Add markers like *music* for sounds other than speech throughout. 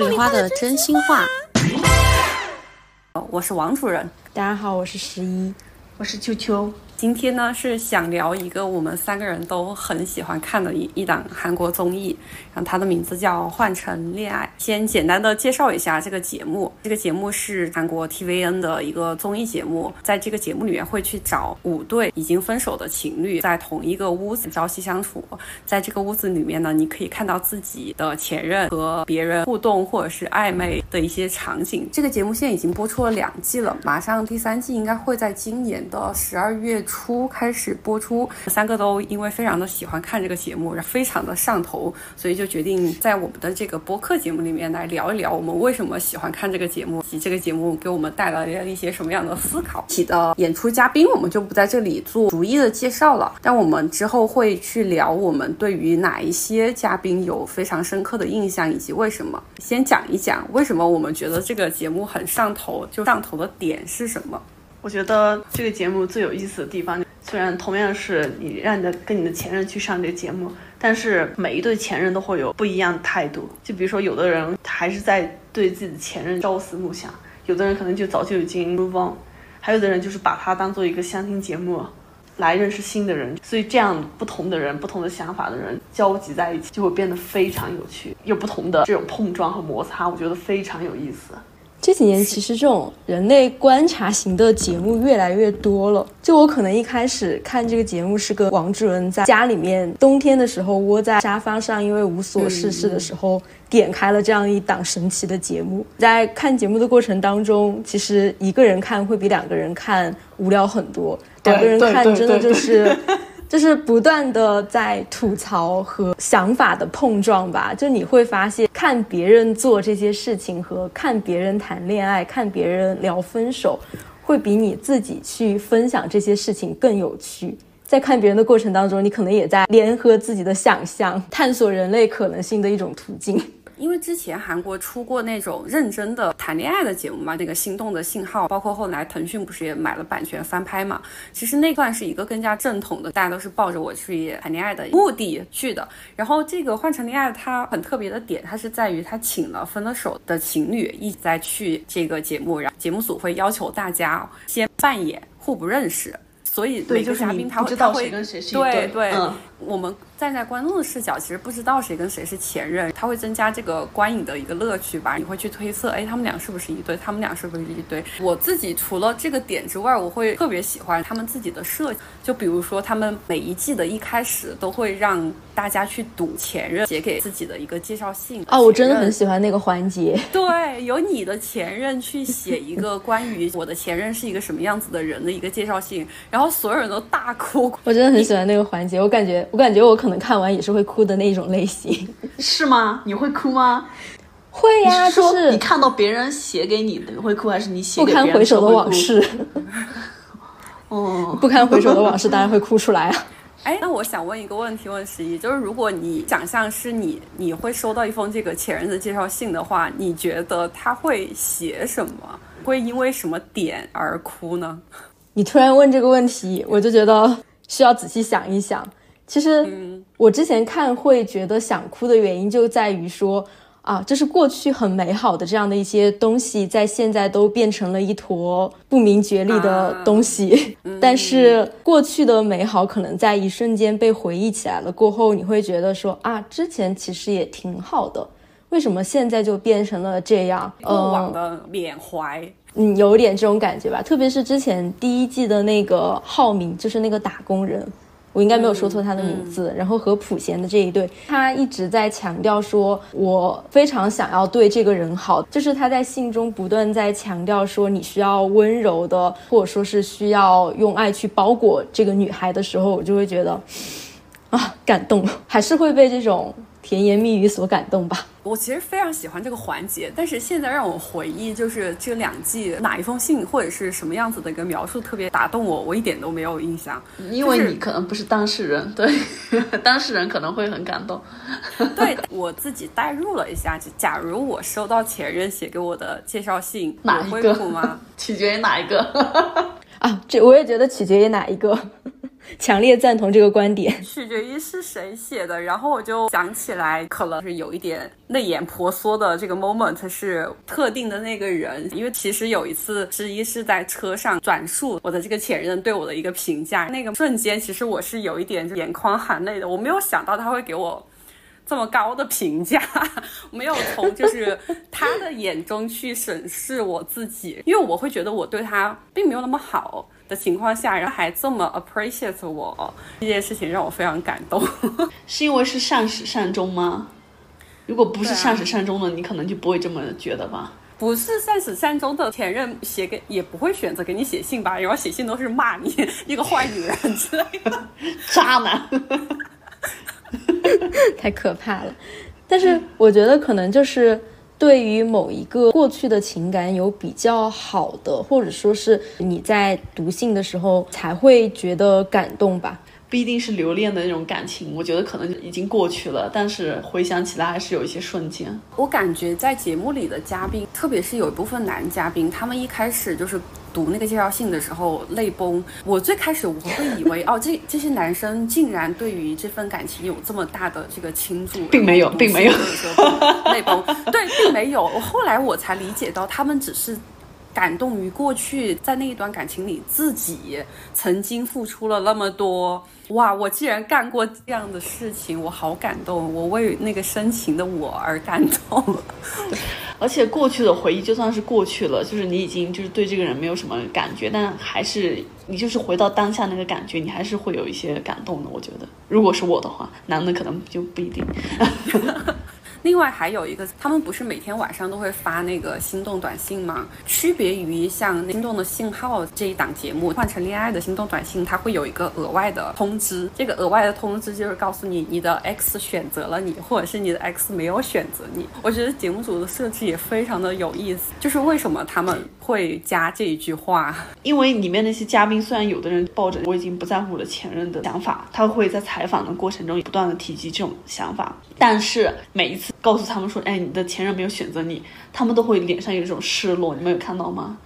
收听茉莉花的真心话。我是王主任，大家好，我是十一，我是秋秋。今天呢是想聊一个我们三个人都很喜欢看的一一档韩国综艺，然后它的名字叫《换乘恋爱》。先简单的介绍一下这个节目，这个节目是韩国 TVN 的一个综艺节目，在这个节目里面会去找五对已经分手的情侣，在同一个屋子朝夕相处，在这个屋子里面呢，你可以看到自己的前任和别人互动或者是暧昧的一些场景。这个节目现在已经播出了两季了，马上第三季应该会在今年的十二月。初开始播出，三个都因为非常的喜欢看这个节目，非常的上头，所以就决定在我们的这个播客节目里面来聊一聊我们为什么喜欢看这个节目，以及这个节目给我们带来了一些什么样的思考。起的演出嘉宾我们就不在这里做逐一的介绍了，但我们之后会去聊我们对于哪一些嘉宾有非常深刻的印象，以及为什么。先讲一讲为什么我们觉得这个节目很上头，就上头的点是什么。我觉得这个节目最有意思的地方，虽然同样是你让你的跟你的前任去上这个节目，但是每一对前任都会有不一样的态度。就比如说，有的人还是在对自己的前任朝思暮想，有的人可能就早就已经 move on，还有的人就是把它当做一个相亲节目来认识新的人。所以这样不同的人、不同的想法的人交集在一起，就会变得非常有趣，有不同的这种碰撞和摩擦，我觉得非常有意思。这几年其实这种人类观察型的节目越来越多了。就我可能一开始看这个节目是个王志文在家里面冬天的时候窝在沙发上，因为无所事事的时候点开了这样一档神奇的节目。在看节目的过程当中，其实一个人看会比两个人看无聊很多。两个人看真的就是。就是不断的在吐槽和想法的碰撞吧，就你会发现看别人做这些事情和看别人谈恋爱、看别人聊分手，会比你自己去分享这些事情更有趣。在看别人的过程当中，你可能也在联合自己的想象，探索人类可能性的一种途径。因为之前韩国出过那种认真的谈恋爱的节目嘛，那个心动的信号，包括后来腾讯不是也买了版权翻拍嘛？其实那段是一个更加正统的，大家都是抱着我去谈恋爱的目的去的。然后这个换成恋爱，它很特别的点，它是在于它请了分了手的情侣一起在去这个节目，然后节目组会要求大家先扮演互不认识，所以每个嘉宾他会他会对对，我们。站在观众的视角，其实不知道谁跟谁是前任，它会增加这个观影的一个乐趣吧。你会去推测，哎，他们俩是不是一对？他们俩是不是一对？我自己除了这个点之外，我会特别喜欢他们自己的设计。就比如说，他们每一季的一开始都会让大家去赌前任写给自己的一个介绍信。哦，我真的很喜欢那个环节。对，由你的前任去写一个关于我的前任是一个什么样子的人的一个介绍信，然后所有人都大哭。我真的很喜欢那个环节，我感觉，我感觉我可能。看完也是会哭的那种类型，是吗？你会哭吗？会呀，就是你看到别人写给你的会哭，还是你写不堪回首的往事？*laughs* 哦，不堪回首的往事当然会哭出来啊！*laughs* 哎，那我想问一个问题，问十一，就是如果你想象是你，你会收到一封这个前任的介绍信的话，你觉得他会写什么？会因为什么点而哭呢？你突然问这个问题，我就觉得需要仔细想一想。其实我之前看会觉得想哭的原因就在于说啊，这是过去很美好的这样的一些东西，在现在都变成了一坨不明觉厉的东西。*laughs* 但是过去的美好可能在一瞬间被回忆起来了过后，你会觉得说啊，之前其实也挺好的，为什么现在就变成了这样？过往的缅怀，嗯，有点这种感觉吧。特别是之前第一季的那个浩明，就是那个打工人。我应该没有说错他的名字。然后和普贤的这一对，他一直在强调说，我非常想要对这个人好，就是他在信中不断在强调说，你需要温柔的，或者说是需要用爱去包裹这个女孩的时候，我就会觉得，啊，感动，还是会被这种。甜言蜜语所感动吧。我其实非常喜欢这个环节，但是现在让我回忆，就是这两季哪一封信或者是什么样子的一个描述特别打动我，我一点都没有印象。因为你可能不是当事人，对，*laughs* 当事人可能会很感动。*laughs* 对我自己代入了一下，就假如我收到前任写给我的介绍信，哪一个吗？*laughs* 取决于哪一个啊？这我也觉得取决于哪一个。强烈赞同这个观点。*laughs* 取决于是谁写的，然后我就想起来，可能是有一点泪眼婆娑的这个 moment 是特定的那个人，因为其实有一次之一是在车上转述我的这个前任对我的一个评价，那个瞬间其实我是有一点眼眶含泪的，我没有想到他会给我。这么高的评价，*laughs* 没有从就是他的眼中去审视我自己，因为我会觉得我对他并没有那么好的情况下，然后还这么 appreciate 我，这件事情让我非常感动。*laughs* 是因为是善始善终吗？如果不是善始善终的，你可能就不会这么觉得吧？不是善始善终的前任写给也不会选择给你写信吧？然后写信都是骂你一个坏女人之类的，*laughs* 渣男。*laughs* 太可怕了，但是我觉得可能就是对于某一个过去的情感有比较好的，或者说是你在读信的时候才会觉得感动吧。不一定是留恋的那种感情，我觉得可能已经过去了，但是回想起来还是有一些瞬间。我感觉在节目里的嘉宾，特别是有一部分男嘉宾，他们一开始就是读那个介绍信的时候泪崩。我最开始我会以为，哦，这这些男生竟然对于这份感情有这么大的这个倾注，并没有，并没有泪崩。对，并没有。我后来我才理解到，他们只是。感动于过去在那一段感情里自己曾经付出了那么多，哇！我既然干过这样的事情，我好感动，我为那个深情的我而感动。*laughs* 而且过去的回忆就算是过去了，就是你已经就是对这个人没有什么感觉，但还是你就是回到当下那个感觉，你还是会有一些感动的。我觉得，如果是我的话，男的可能就不一定。*laughs* 另外还有一个，他们不是每天晚上都会发那个心动短信吗？区别于像心动的信号这一档节目，换成恋爱的心动短信，它会有一个额外的通知。这个额外的通知就是告诉你你的 X 选择了你，或者是你的 X 没有选择你。我觉得节目组的设置也非常的有意思，就是为什么他们会加这一句话？因为里面那些嘉宾虽然有的人抱着我已经不在乎我的前任的想法，他会在采访的过程中不断的提及这种想法，但是每一次。告诉他们说，哎，你的前任没有选择你，他们都会脸上有一种失落，你们有看到吗？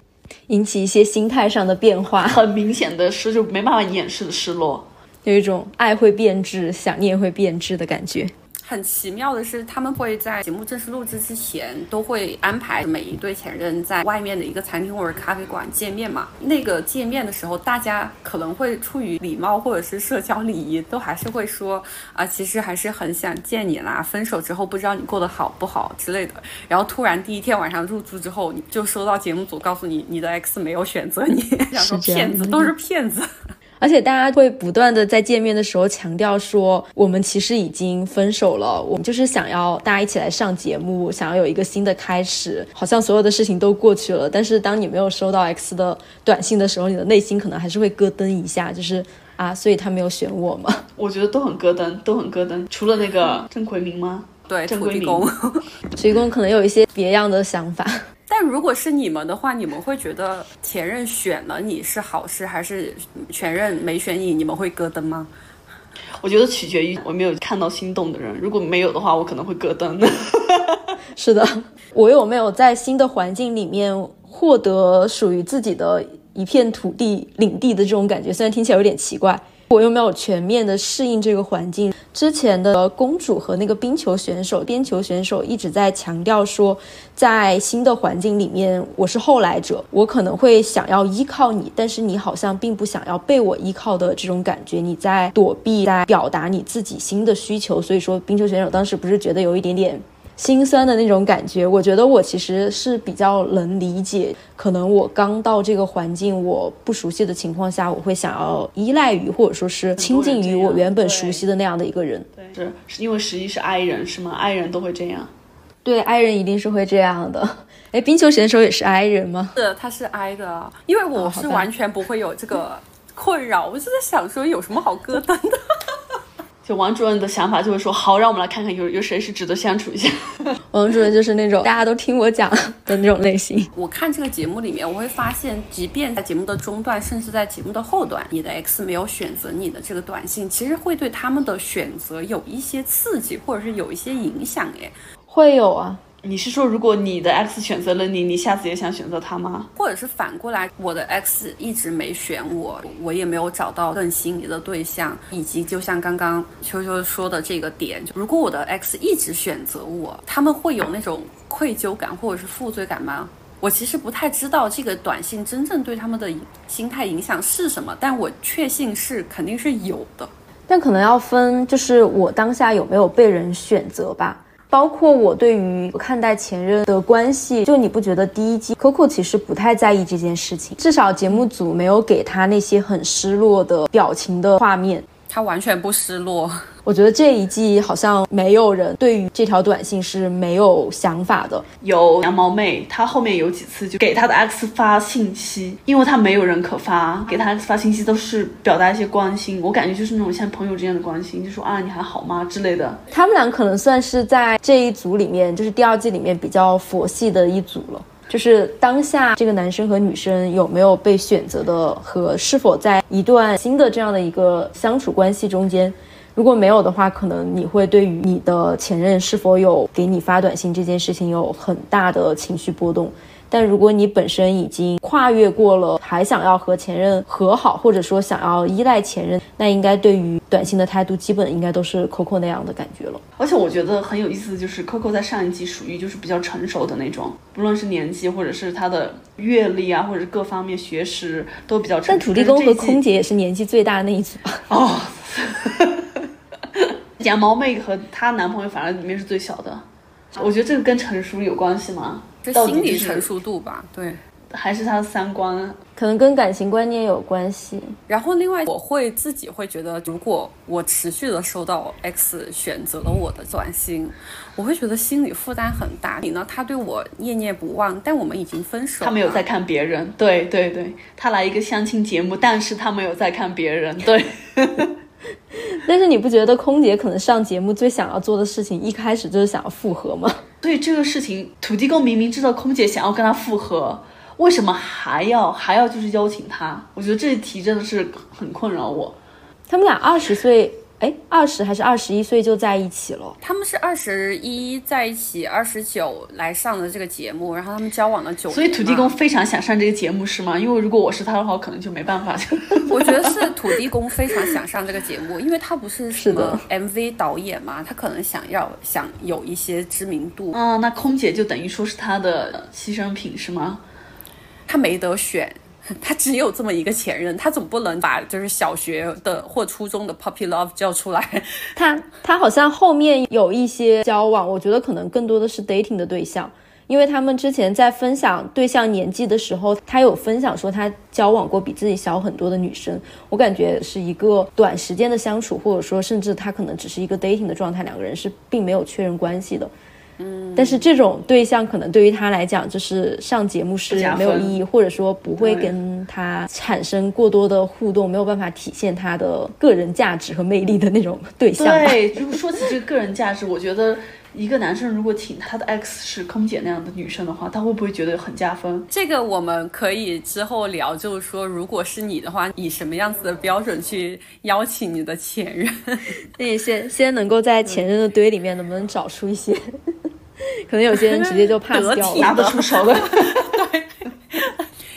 引起一些心态上的变化，很明显的失，就没办法掩饰的失落，有一种爱会变质，想念会变质的感觉。很奇妙的是，他们会在节目正式录制之前，都会安排每一对前任在外面的一个餐厅或者咖啡馆见面嘛。那个见面的时候，大家可能会出于礼貌或者是社交礼仪，都还是会说啊，其实还是很想见你啦。分手之后不知道你过得好不好之类的。然后突然第一天晚上入住之后，就收到节目组告诉你，你的 X 没有选择你，想说骗子都是骗子。*laughs* 而且大家会不断的在见面的时候强调说，我们其实已经分手了，我们就是想要大家一起来上节目，想要有一个新的开始，好像所有的事情都过去了。但是当你没有收到 X 的短信的时候，你的内心可能还是会咯噔一下，就是啊，所以他没有选我吗？我觉得都很咯噔，都很咯噔，除了那个郑奎明吗？对，郑奎明，崔工 *laughs* *laughs* 可能有一些别样的想法。但如果是你们的话，你们会觉得前任选了你是好事，还是前任没选你，你们会咯噔吗？我觉得取决于我没有看到心动的人，如果没有的话，我可能会咯噔。*laughs* 是的，我有没有在新的环境里面获得属于自己的一片土地、领地的这种感觉？虽然听起来有点奇怪。我又没有全面的适应这个环境。之前的公主和那个冰球选手、冰球选手一直在强调说，在新的环境里面，我是后来者，我可能会想要依靠你，但是你好像并不想要被我依靠的这种感觉，你在躲避，在表达你自己新的需求。所以说，冰球选手当时不是觉得有一点点。心酸的那种感觉，我觉得我其实是比较能理解。可能我刚到这个环境，我不熟悉的情况下，我会想要依赖于或者说是亲近于我原本熟悉的那样的一个人。对，是是因为十一是 I 人是吗？I 人都会这样。对，I 人一定是会这样的。*laughs* 哎，冰球选手也是 I 人吗？是，他是 I 的。因为我是完全不会有这个困扰。我是在想说，有什么好咯噔的？就王主任的想法就是说，好，让我们来看看有有谁是值得相处一下。*laughs* 王主任就是那种大家都听我讲的那种类型。我看这个节目里面，我会发现，即便在节目的中段，甚至在节目的后段，你的 X 没有选择你的这个短信，其实会对他们的选择有一些刺激，或者是有一些影响。哎，会有啊。你是说，如果你的 X 选择了你，你下次也想选择他吗？或者是反过来，我的 X 一直没选我，我也没有找到更心仪的对象，以及就像刚刚秋秋说的这个点，如果我的 X 一直选择我，他们会有那种愧疚感或者是负罪感吗？我其实不太知道这个短信真正对他们的心态影响是什么，但我确信是肯定是有的。但可能要分，就是我当下有没有被人选择吧。包括我对于看待前任的关系，就你不觉得第一季 Coco 其实不太在意这件事情，至少节目组没有给他那些很失落的表情的画面。他完全不失落，我觉得这一季好像没有人对于这条短信是没有想法的。有羊毛妹，她后面有几次就给她的 X 发信息，因为她没有人可发，给她 X 发信息都是表达一些关心，我感觉就是那种像朋友之间的关心，就说啊你还好吗之类的。他们俩可能算是在这一组里面，就是第二季里面比较佛系的一组了。就是当下这个男生和女生有没有被选择的，和是否在一段新的这样的一个相处关系中间，如果没有的话，可能你会对于你的前任是否有给你发短信这件事情有很大的情绪波动。但如果你本身已经跨越过了，还想要和前任和好，或者说想要依赖前任，那应该对于短信的态度，基本应该都是 Coco 那样的感觉了。而且我觉得很有意思的就是 Coco 在上一季属于就是比较成熟的那种，不论是年纪或者是他的阅历啊，或者各方面学识都比较成熟。但土地公和空姐也是年纪最大的那一组哦。羊毛妹和她男朋友反正里面是最小的，我觉得这个跟成熟有关系吗？就心理成熟度吧，对，还是他的三观，可能跟感情观念有关系。然后另外，我会自己会觉得，如果我持续的收到 X 选择了我的短信，我会觉得心理负担很大。你呢？他对我念念不忘，但我们已经分手。他没有在看别人，对对对，他来一个相亲节目，但是他没有在看别人，对。*laughs* *laughs* 但是你不觉得空姐可能上节目最想要做的事情，一开始就是想要复合吗？*laughs* 所以这个事情，土地公明明知道空姐想要跟他复合，为什么还要还要就是邀请他？我觉得这题真的是很困扰我。他们俩二十岁。哎，二十还是二十一岁就在一起了？他们是二十一在一起，二十九来上的这个节目，然后他们交往了九年。所以土地公非常想上这个节目是吗？因为如果我是他的话，我可能就没办法。*laughs* 我觉得是土地公非常想上这个节目，因为他不是什么 MV 导演嘛，他可能想要想有一些知名度。啊，那空姐就等于说是他的牺牲品是吗？他没得选。*laughs* 他只有这么一个前任，他总不能把就是小学的或初中的 puppy love 叫出来。*laughs* 他他好像后面有一些交往，我觉得可能更多的是 dating 的对象，因为他们之前在分享对象年纪的时候，他有分享说他交往过比自己小很多的女生。我感觉是一个短时间的相处，或者说甚至他可能只是一个 dating 的状态，两个人是并没有确认关系的。嗯，但是这种对象可能对于他来讲，就是上节目是没有意义，或者说不会跟他产生过多的互动，没有办法体现他的个人价值和魅力的那种对象。对，如果说起这个个人价值，我觉得一个男生如果请他的 X 是空姐那样的女生的话，他会不会觉得很加分？这个我们可以之后聊，就是说，如果是你的话，以什么样子的标准去邀请你的前任？*laughs* 那你先先能够在前任的堆里面，能不能找出一些？*laughs* 可能有些人直接就 *laughs* pass 掉了，拿得出手的。*laughs* 对。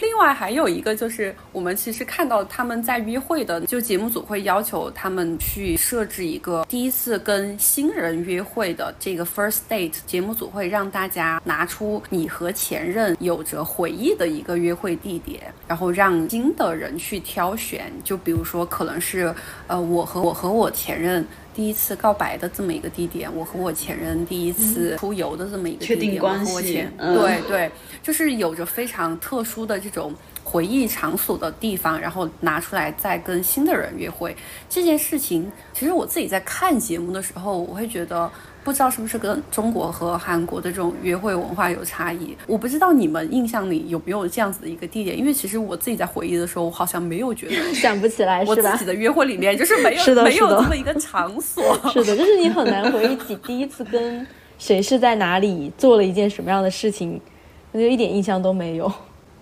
另外还有一个就是，我们其实看到他们在约会的，就节目组会要求他们去设置一个第一次跟新人约会的这个 first date，节目组会让大家拿出你和前任有着回忆的一个约会地点，然后让新的人去挑选。就比如说，可能是呃，我和我和我前任。第一次告白的这么一个地点，我和我前任第一次出游的这么一个地点，我和我前对对，就是有着非常特殊的这种回忆场所的地方，然后拿出来再跟新的人约会这件事情，其实我自己在看节目的时候，我会觉得。不知道是不是跟中国和韩国的这种约会文化有差异？我不知道你们印象里有没有这样子的一个地点，因为其实我自己在回忆的时候，我好像没有觉得 *laughs* 想不起来，我自己的约会里面就是没有 *laughs* 没有这么一个场所。*laughs* 是的，就是你很难回忆起第一次跟谁是在哪里做了一件什么样的事情，我就一点印象都没有。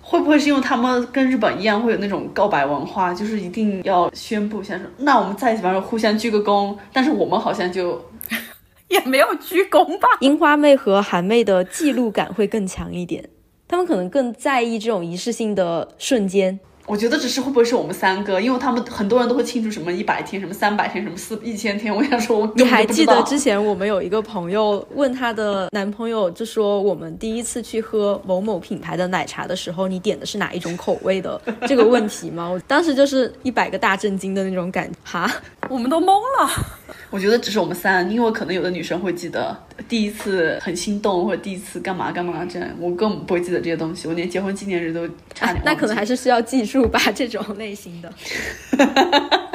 会不会是因为他们跟日本一样会有那种告白文化，就是一定要宣布一下说，那我们在一起，反正互相鞠个躬，但是我们好像就。也没有鞠躬吧。樱花妹和韩妹的记录感会更强一点，她们可能更在意这种仪式性的瞬间。我觉得只是会不会是我们三个，因为他们很多人都会庆祝什么一百天、什么三百天、什么四一千天。我想说，我你还记得之前我们有一个朋友问她的男朋友，就说我们第一次去喝某某品牌的奶茶的时候，你点的是哪一种口味的这个问题吗？*laughs* 我当时就是一百个大震惊的那种感觉，哈，我们都懵了。我觉得只是我们三，因为可能有的女生会记得第一次很心动，或者第一次干嘛干嘛这样，我根本不会记得这些东西，我连结婚纪念日都差点。那可能还是需要技术吧，这种类型的。*laughs*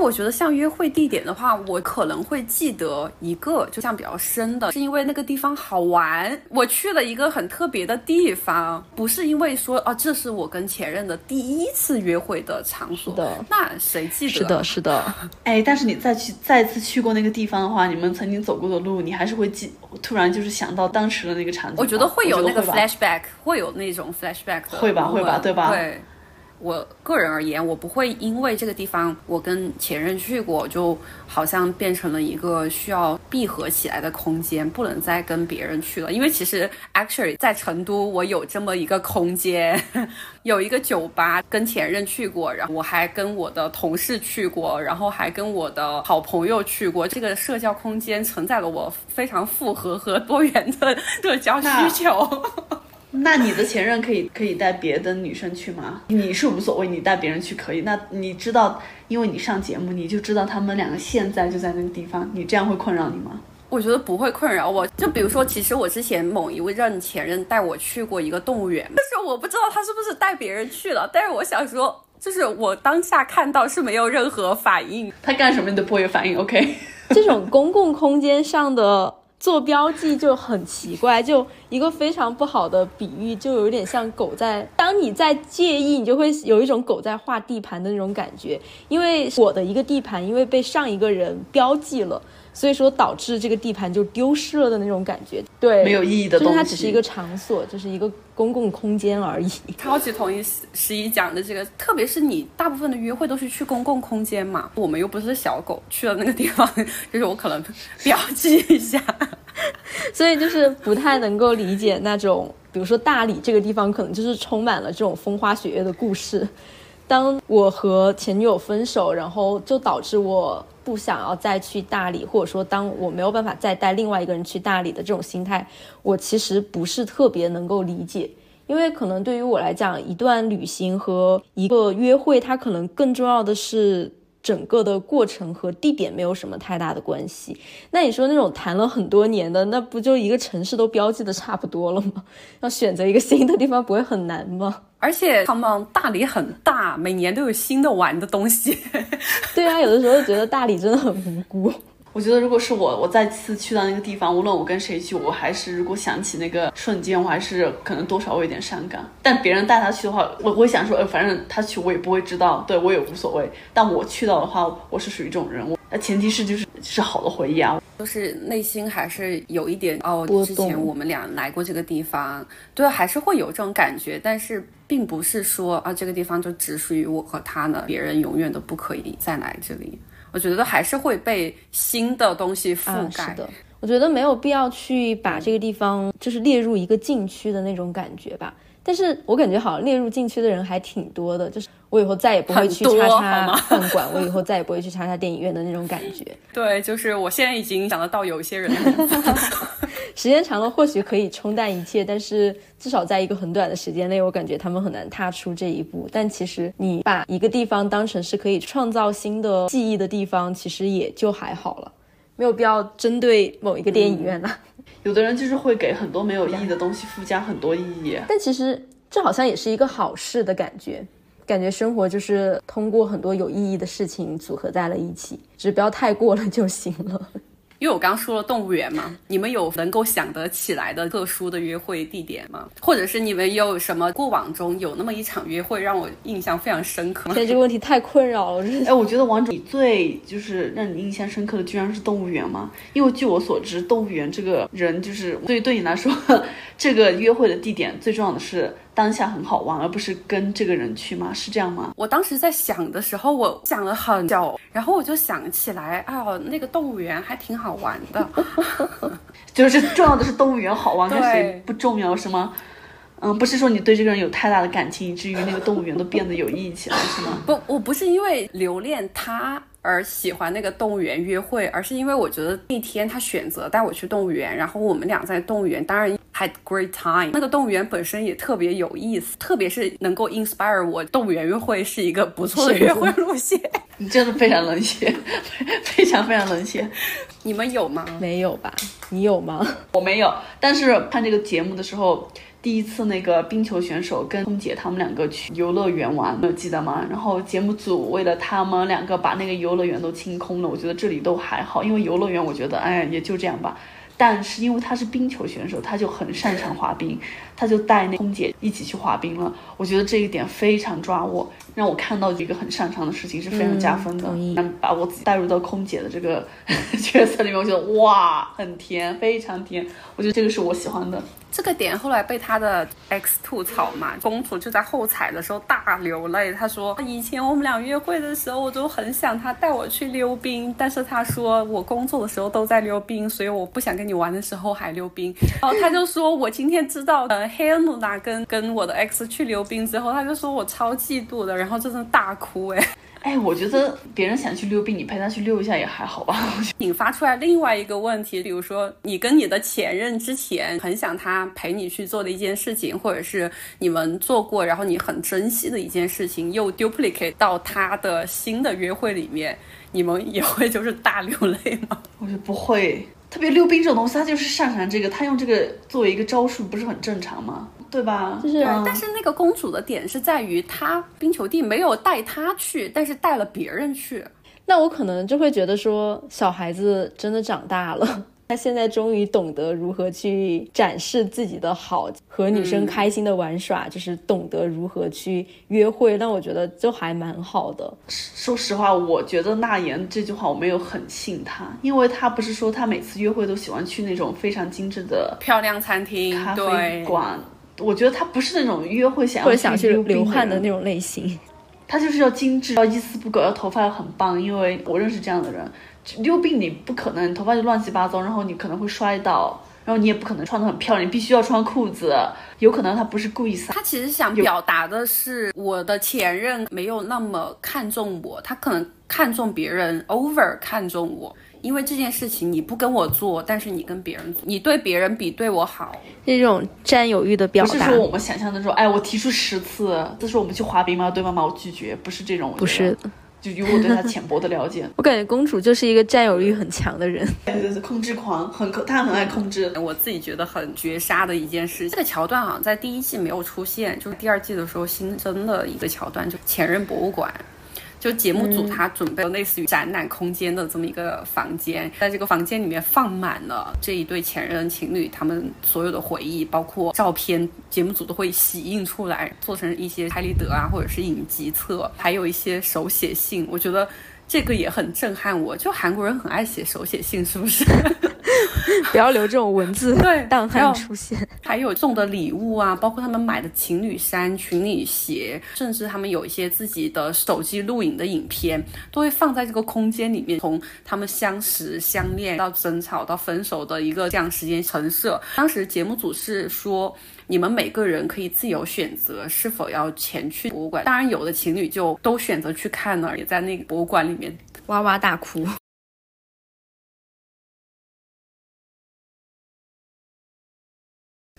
那我觉得像约会地点的话，我可能会记得一个，就像比较深的，是因为那个地方好玩，我去了一个很特别的地方，不是因为说哦，这是我跟前任的第一次约会的场所。的，那谁记得？是的，是的。哎，但是你再去再次去过那个地方的话，你们曾经走过的路，你还是会记，突然就是想到当时的那个场景。我觉得会有那个 flashback，会有那种 flashback 的。会吧，会吧，对吧？对。我个人而言，我不会因为这个地方我跟前任去过，就好像变成了一个需要闭合起来的空间，不能再跟别人去了。因为其实 actually 在成都，我有这么一个空间，*laughs* 有一个酒吧，跟前任去过，然后我还跟我的同事去过，然后还跟我的好朋友去过。这个社交空间承载了我非常复合和多元的 *laughs* 社交需求。那你的前任可以可以带别的女生去吗？你是无所谓，你带别人去可以。那你知道，因为你上节目，你就知道他们两个现在就在那个地方，你这样会困扰你吗？我觉得不会困扰我。就比如说，其实我之前某一位任前任带我去过一个动物园，但是我不知道他是不是带别人去了。但是我想说，就是我当下看到是没有任何反应，他干什么你都不会有反应。OK，这种公共空间上的。做标记就很奇怪，就一个非常不好的比喻，就有点像狗在。当你在介意，你就会有一种狗在画地盘的那种感觉。因为我的一个地盘，因为被上一个人标记了，所以说导致这个地盘就丢失了的那种感觉。对，没有意义的东西。就是它只是一个场所，就是一个公共空间而已。*laughs* 超级同意十一讲的这个，特别是你大部分的约会都是去公共空间嘛，我们又不是小狗，去了那个地方，*laughs* 就是我可能 *laughs* 标记一下。*laughs* 所以就是不太能够理解那种，比如说大理这个地方，可能就是充满了这种风花雪月的故事。当我和前女友分手，然后就导致我不想要再去大理，或者说当我没有办法再带另外一个人去大理的这种心态，我其实不是特别能够理解。因为可能对于我来讲，一段旅行和一个约会，它可能更重要的是。整个的过程和地点没有什么太大的关系。那你说那种谈了很多年的，那不就一个城市都标记的差不多了吗？*laughs* 要选择一个新的地方不会很难吗？而且他们大理很大，每年都有新的玩的东西。对啊，有的时候觉得大理真的很无辜。我觉得如果是我，我再次去到那个地方，无论我跟谁去，我还是如果想起那个瞬间，我还是可能多少会有点伤感。但别人带他去的话，我会想说，呃，反正他去我也不会知道，对我也无所谓。但我去到的话，我是属于这种人，那前提是就是是好的回忆啊，就是内心还是有一点哦，之前我们俩来过这个地方，对，还是会有这种感觉，但是并不是说啊这个地方就只属于我和他呢，别人永远都不可以再来这里。我觉得还是会被新的东西覆盖。是的，我觉得没有必要去把这个地方就是列入一个禁区的那种感觉吧。但是我感觉好像列入禁区的人还挺多的，就是我以后再也不会去叉叉饭馆，我以后再也不会去叉叉电影院的那种感觉。*laughs* 对，就是我现在已经想得到有一些人。*laughs* 时间长了或许可以冲淡一切，但是至少在一个很短的时间内，我感觉他们很难踏出这一步。但其实你把一个地方当成是可以创造新的记忆的地方，其实也就还好了，没有必要针对某一个电影院呐。有的人就是会给很多没有意义的东西附加很多意义，但其实这好像也是一个好事的感觉，感觉生活就是通过很多有意义的事情组合在了一起，只不要太过了就行了。因为我刚刚说了动物园嘛，你们有能够想得起来的特殊的约会地点吗？或者是你们有什么过往中有那么一场约会让我印象非常深刻？吗？对这个问题太困扰了。哎，我觉得王主，你最就是让你印象深刻的居然是动物园吗？因为据我所知，动物园这个人就是对对你来说，*laughs* 这个约会的地点最重要的是。当下很好玩，而不是跟这个人去吗？是这样吗？我当时在想的时候，我想了很久，然后我就想起来，哎呦，那个动物园还挺好玩的。*laughs* 就是重要的是动物园好玩，跟对谁不重要是吗？嗯，不是说你对这个人有太大的感情，以至于那个动物园都变得有意义起来，是吗？不，我不是因为留恋他而喜欢那个动物园约会，而是因为我觉得那天他选择带我去动物园，然后我们俩在动物园，当然 had great time。那个动物园本身也特别有意思，特别是能够 inspire 我，动物园约会是一个不错的约会路线。你真的非常冷血，非常非常冷血。你们有吗？没有吧？你有吗？我没有，但是看这个节目的时候，第一次那个冰球选手跟空姐他们两个去游乐园玩，有记得吗？然后节目组为了他们两个把那个游乐园都清空了，我觉得这里都还好，因为游乐园我觉得哎也就这样吧。但是因为他是冰球选手，他就很擅长滑冰，他就带那空姐一起去滑冰了。我觉得这一点非常抓我，让我看到一个很擅长的事情是非常加分的。同意把我自己带入到空姐的这个 *laughs* 角色里面，我觉得哇，很甜，非常甜。我觉得这个是我喜欢的。这个点后来被他的 X 吐槽嘛，公主就在后采的时候大流泪。她说以前我们俩约会的时候，我就很想他带我去溜冰，但是他说我工作的时候都在溜冰，所以我不想跟你玩的时候还溜冰。然后他就说我今天知道呃黑恩努娜跟跟我的 X 去溜冰之后，他就说我超嫉妒的，然后真的大哭哎。哎，我觉得别人想去溜冰，你陪他去溜一下也还好吧。*laughs* 引发出来另外一个问题，比如说你跟你的前任之前很想他陪你去做的一件事情，或者是你们做过，然后你很珍惜的一件事情，又 duplicate 到他的新的约会里面，你们也会就是大流泪吗？*laughs* 我觉得不会，特别溜冰这种东西，他就是擅长这个，他用这个作为一个招数，不是很正常吗？对吧？就是嗯但是那个公主的点是在于，她冰球弟没有带她去，但是带了别人去。那我可能就会觉得说，小孩子真的长大了，*laughs* 他现在终于懂得如何去展示自己的好，和女生开心的玩耍，就是懂得如何去约会。那我觉得就还蛮好的。说实话，我觉得那言这句话我没有很信他，因为他不是说他每次约会都喜欢去那种非常精致的漂亮餐厅，咖啡，馆。我觉得他不是那种约会想要或者想去溜冰流汗的那种类型，他就是要精致，要一丝不苟，要头发要很棒。因为我认识这样的人，溜冰你不可能头发就乱七八糟，然后你可能会摔倒，然后你也不可能穿的很漂亮，你必须要穿裤子。有可能他不是故意撒，他其实想表达的是，我的前任没有那么看重我，他可能看重别人，over 看重我。因为这件事情你不跟我做，但是你跟别人做，你对别人比对我好。这种占有欲的表达不是说，我们想象的说，哎，我提出十次，这是我们去滑冰吗？对妈妈，我拒绝，不是这种。不是，的。就以我对他浅薄的了解，*laughs* 我感觉公主就是一个占有欲很强的人。*laughs* 对对对，控制狂，很可，他很爱控制。我自己觉得很绝杀的一件事，这个桥段好像在第一季没有出现，就是第二季的时候新增的一个桥段，就前任博物馆。就节目组他准备了类似于展览空间的这么一个房间，在这个房间里面放满了这一对前任情侣他们所有的回忆，包括照片，节目组都会洗印出来，做成一些拍立得啊，或者是影集册，还有一些手写信。我觉得这个也很震撼我，就韩国人很爱写手写信，是不是？*laughs* 不要留这种文字 *laughs* 对档案出现。还有送的礼物啊，包括他们买的情侣衫、情侣鞋，甚至他们有一些自己的手机录影的影片，都会放在这个空间里面，从他们相识、相恋到争吵到分手的一个这样时间陈设。当时节目组是说。你们每个人可以自由选择是否要前去博物馆，当然有的情侣就都选择去看了，也在那个博物馆里面哇哇大哭。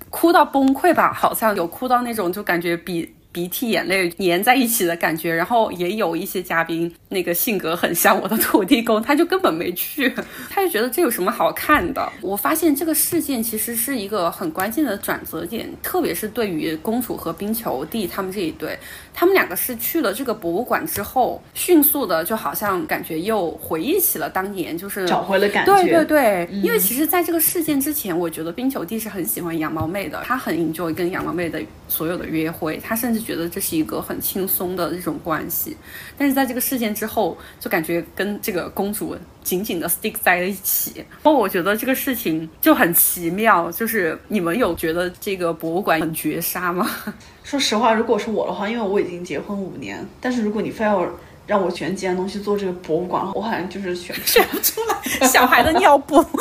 哭到崩溃吧，好像有哭到那种就感觉比鼻涕眼泪粘在一起的感觉。然后也有一些嘉宾那个性格很像我的土地公，他就根本没去，*laughs* 他就觉得这有什么好看的。我发现这个事件其实是一个很关键的转折点，特别是对于公主和冰球弟他们这一对，他们两个是去了这个博物馆之后，迅速的就好像感觉又回忆起了当年，就是找回了感觉。对对对，因为其实在这个事件之前，我觉得冰球弟是很喜欢羊毛妹的，他很 enjoy 跟羊毛妹的所有的约会，他甚至觉得这是一个很轻松的一种关系。但是在这个事件之后，就感觉跟这个公主紧紧的 stick 在了一起。然后我觉得这个事情就很奇妙，就是你们有觉得这个博物馆很绝杀吗？*laughs* 说实话，如果是我的话，因为我已经结婚五年，但是如果你非要让我选几样东西做这个博物馆，我好像就是选 *laughs* 选不出来。小孩的尿布。*laughs*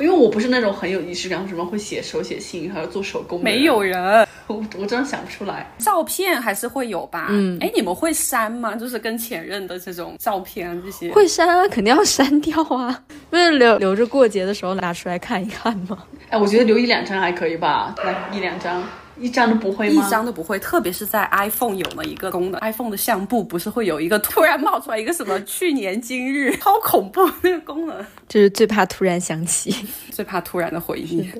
因为我不是那种很有仪式感，什么会写手写信，还有做手工。没有人，我我真的想不出来。照片还是会有吧？嗯，哎，你们会删吗？就是跟前任的这种照片这些。会删啊，肯定要删掉啊，*laughs* 不是留留着过节的时候拿出来看一看吗？哎，我觉得留一两张还可以吧，来一两张。一张都不会吗？一张都不会，特别是在 iPhone 有了一个功能，iPhone 的相簿不是会有一个突然冒出来一个什么去年今日，*laughs* 超恐怖那个功能，就是最怕突然想起，最怕突然的回忆。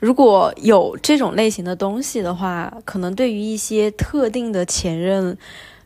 如果有这种类型的东西的话，可能对于一些特定的前任，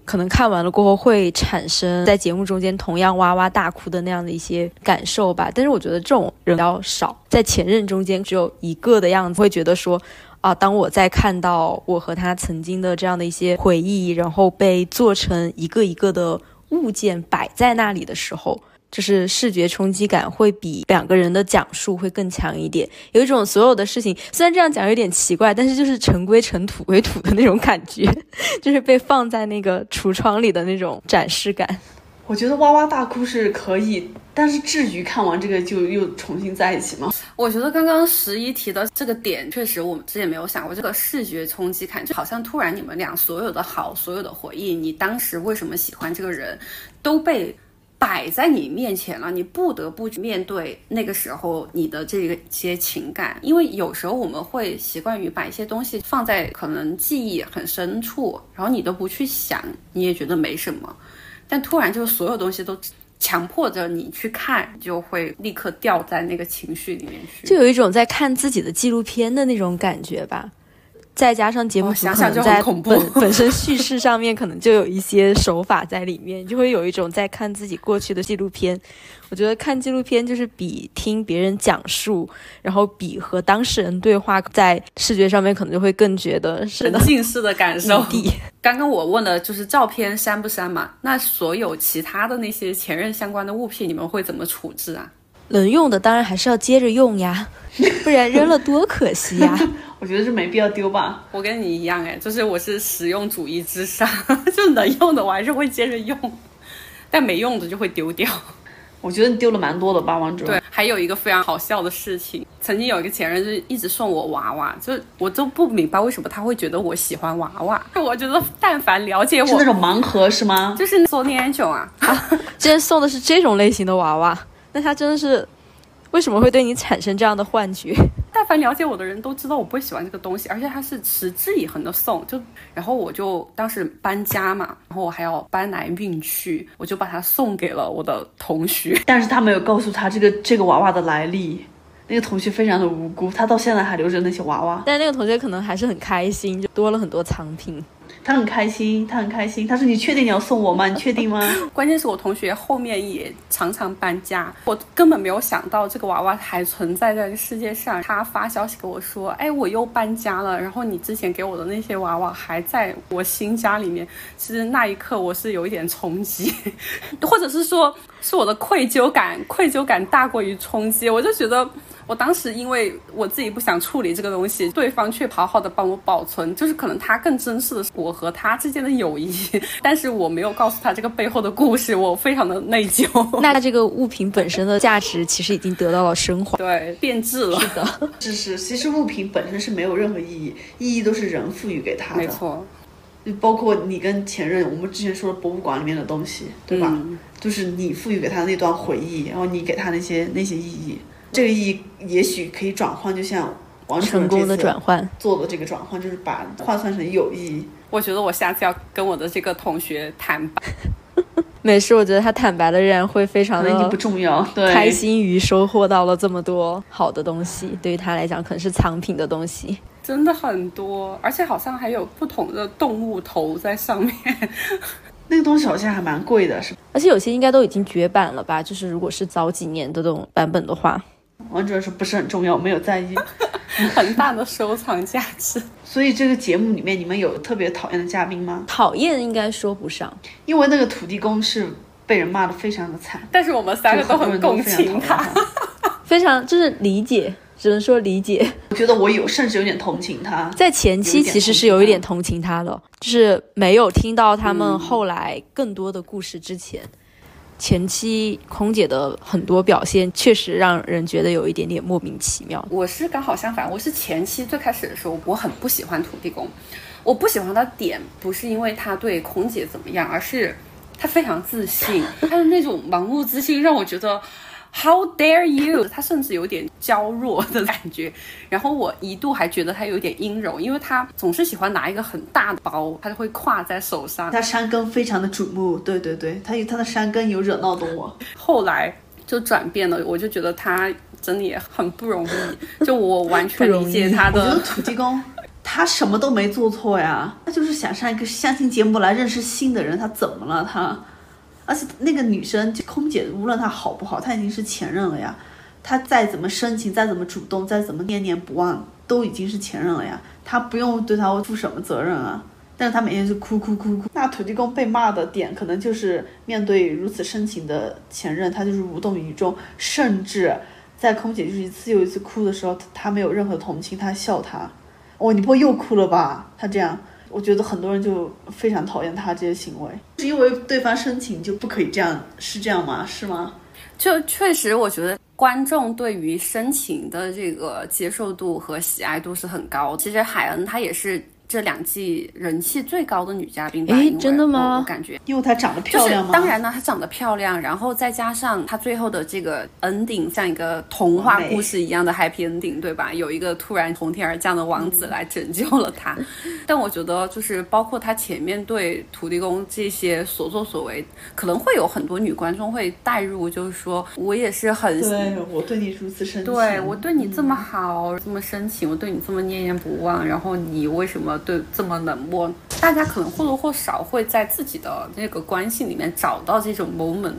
可能看完了过后会产生在节目中间同样哇哇大哭的那样的一些感受吧。但是我觉得这种人比较少，在前任中间只有一个的样子，会觉得说。啊！当我在看到我和他曾经的这样的一些回忆，然后被做成一个一个的物件摆在那里的时候，就是视觉冲击感会比两个人的讲述会更强一点。有一种所有的事情，虽然这样讲有点奇怪，但是就是尘归尘，土归土的那种感觉，*laughs* 就是被放在那个橱窗里的那种展示感。我觉得哇哇大哭是可以，但是至于看完这个就又重新在一起吗？我觉得刚刚十一提的这个点，确实我们之前没有想过这个视觉冲击感，就好像突然你们俩所有的好，所有的回忆，你当时为什么喜欢这个人，都被摆在你面前了，你不得不面对那个时候你的这个些情感，因为有时候我们会习惯于把一些东西放在可能记忆很深处，然后你都不去想，你也觉得没什么。但突然，就所有东西都强迫着你去看，就会立刻掉在那个情绪里面去，就有一种在看自己的纪录片的那种感觉吧。再加上节目组可能在本 *laughs* 本身叙事上面可能就有一些手法在里面，就会有一种在看自己过去的纪录片。我觉得看纪录片就是比听别人讲述，然后比和当事人对话，在视觉上面可能就会更觉得沉浸式的感受。*laughs* 刚刚我问的就是照片删不删嘛？那所有其他的那些前任相关的物品，你们会怎么处置啊？能用的当然还是要接着用呀，*laughs* 不然扔了多可惜呀。*laughs* 我觉得是没必要丢吧。我跟你一样哎，就是我是实用主义之上，*laughs* 就能用的我还是会接着用，但没用的就会丢掉。我觉得你丢了蛮多的吧，王主对，还有一个非常好笑的事情，曾经有一个前任就是一直送我娃娃，就我都不明白为什么他会觉得我喜欢娃娃。我觉得但凡了解我，是那种盲盒是吗？就是 Sony Angel 啊，竟然送的是这种类型的娃娃，那他真的是为什么会对你产生这样的幻觉？*laughs* 但凡了解我的人都知道我不会喜欢这个东西，而且他是持之以恒的送，就然后我就当时搬家嘛，然后我还要搬来运去，我就把它送给了我的同学，但是他没有告诉他这个这个娃娃的来历，那个同学非常的无辜，他到现在还留着那些娃娃，但那个同学可能还是很开心，就多了很多藏品。他很开心，他很开心。他说：“你确定你要送我吗？你确定吗？” *laughs* 关键是我同学后面也常常搬家，我根本没有想到这个娃娃还存在在世界上。他发消息给我说：“哎，我又搬家了，然后你之前给我的那些娃娃还在我新家里面。”其实那一刻我是有一点冲击，*laughs* 或者是说是我的愧疚感，愧疚感大过于冲击。我就觉得。我当时因为我自己不想处理这个东西，对方却好好的帮我保存，就是可能他更珍视的是我和他之间的友谊，*laughs* 但是我没有告诉他这个背后的故事，我非常的内疚。那这个物品本身的价值其实已经得到了升华，对，变质了。是的，*laughs* 是是，其实物品本身是没有任何意义，意义都是人赋予给他的。没错，包括你跟前任，我们之前说的博物馆里面的东西，对吧？就是你赋予给他那段回忆，然后你给他那些那些意义。这个意义也许可以转换，就像王成功的转换做的这个转换，就是把换算成有意义。我觉得我下次要跟我的这个同学坦白。*laughs* 没事，我觉得他坦白的人会非常的不重要，开心于收获到了这么多好的东西，对于他来讲可能是藏品的东西，真的很多，而且好像还有不同的动物头在上面。*laughs* 那个东西好像还蛮贵的，是而且有些应该都已经绝版了吧？就是如果是早几年的这种版本的话。王主任说不是很重要，没有在意。*laughs* 很大的收藏价值。所以这个节目里面，你们有特别讨厌的嘉宾吗？讨厌应该说不上，因为那个土地公是被人骂的非常的惨，但是我们三个都很共情他，*laughs* 非常就是理解，只能说理解。我觉得我有，甚至有点同情他。在前期其实是有一点同情他的，就是没有听到他们后来更多的故事之前。前期空姐的很多表现确实让人觉得有一点点莫名其妙。我是刚好相反，我是前期最开始的时候，我很不喜欢土地公。我不喜欢他点不是因为他对空姐怎么样，而是他非常自信，他的那种盲目自信让我觉得。How dare you！*laughs* 他甚至有点娇弱的感觉，然后我一度还觉得他有点阴柔，因为他总是喜欢拿一个很大的包，他就会挎在手上。他山根非常的瞩目，对对对，他有他的山根有惹闹的我。后来就转变了，我就觉得他真的也很不容易，*laughs* 就我完全理解他的。我觉得土地公 *laughs* 他什么都没做错呀，他就是想上一个相亲节目来认识新的人，他怎么了他？而且那个女生就空姐，无论她好不好，她已经是前任了呀。她再怎么深情，再怎么主动，再怎么念念不忘，都已经是前任了呀。她不用对他负什么责任啊。但是她每天就哭哭哭哭。那土地公被骂的点，可能就是面对如此深情的前任，他就是无动于衷，甚至在空姐就是一次又一次哭的时候，他没有任何同情，他笑他。哦，你不会又哭了吧？他这样。我觉得很多人就非常讨厌他这些行为，是因为对方深情就不可以这样，是这样吗？是吗？就确实，我觉得观众对于深情的这个接受度和喜爱度是很高。其实海恩他也是。这两季人气最高的女嘉宾，哎，真的吗？我感觉，因为她长得漂亮吗？当然呢，她长得漂亮，然后再加上她最后的这个 ending，像一个童话故事一样的 happy ending，对吧？有一个突然从天而降的王子来拯救了她。*laughs* 但我觉得，就是包括她前面对土地公这些所作所为，可能会有很多女观众会带入，就是说我也是很对我对你如此深情，对我对你这么好，这么深情，我对你这么念念不忘，然后你为什么？对，这么冷漠，大家可能或多或少会在自己的那个关系里面找到这种 moment。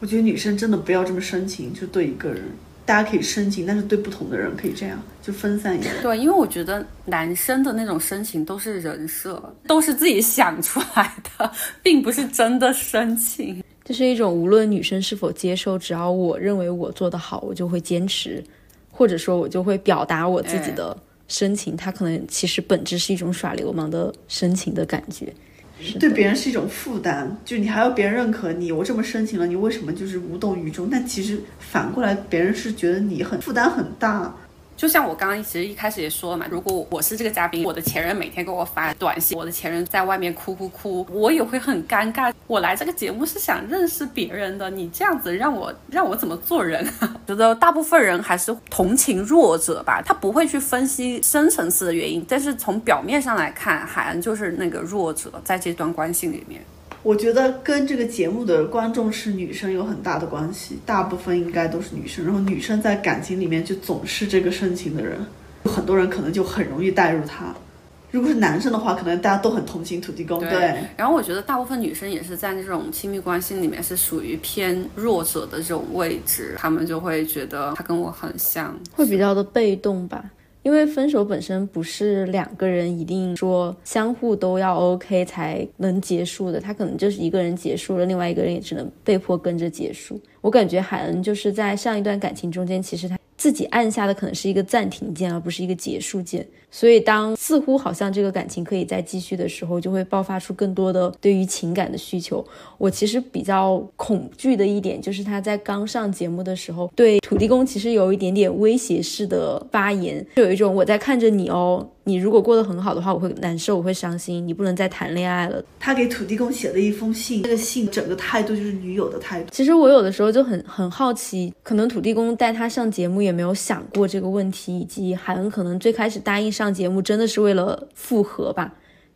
我觉得女生真的不要这么深情，就对一个人，大家可以深情，但是对不同的人可以这样，就分散一点。对，因为我觉得男生的那种深情都是人设，都是自己想出来的，并不是真的深情。这是一种无论女生是否接受，只要我认为我做得好，我就会坚持，或者说我就会表达我自己的。深情，他可能其实本质是一种耍流氓的深情的感觉，对别人是一种负担，就你还要别人认可你，我这么深情了，你为什么就是无动于衷？但其实反过来，别人是觉得你很负担很大。就像我刚刚其实一开始也说了嘛，如果我是这个嘉宾，我的前任每天给我发短信，我的前任在外面哭哭哭，我也会很尴尬。我来这个节目是想认识别人的，你这样子让我让我怎么做人？*laughs* 觉得大部分人还是同情弱者吧，他不会去分析深层次的原因，但是从表面上来看，海恩就是那个弱者，在这段关系里面。我觉得跟这个节目的观众是女生有很大的关系，大部分应该都是女生。然后女生在感情里面就总是这个深情的人，很多人可能就很容易带入他。如果是男生的话，可能大家都很同情土地公。对。然后我觉得大部分女生也是在那种亲密关系里面是属于偏弱者的这种位置，他们就会觉得他跟我很像，会比较的被动吧。因为分手本身不是两个人一定说相互都要 OK 才能结束的，他可能就是一个人结束了，另外一个人也只能被迫跟着结束。我感觉海恩就是在上一段感情中间，其实他自己按下的可能是一个暂停键，而不是一个结束键。所以，当似乎好像这个感情可以再继续的时候，就会爆发出更多的对于情感的需求。我其实比较恐惧的一点，就是他在刚上节目的时候，对土地公其实有一点点威胁式的发言，就有一种我在看着你哦。你如果过得很好的话，我会难受，我会伤心。你不能再谈恋爱了。他给土地公写了一封信，这个信整个态度就是女友的态度。其实我有的时候就很很好奇，可能土地公带他上节目也没有想过这个问题，以及海恩可能最开始答应上节目真的是为了复合吧，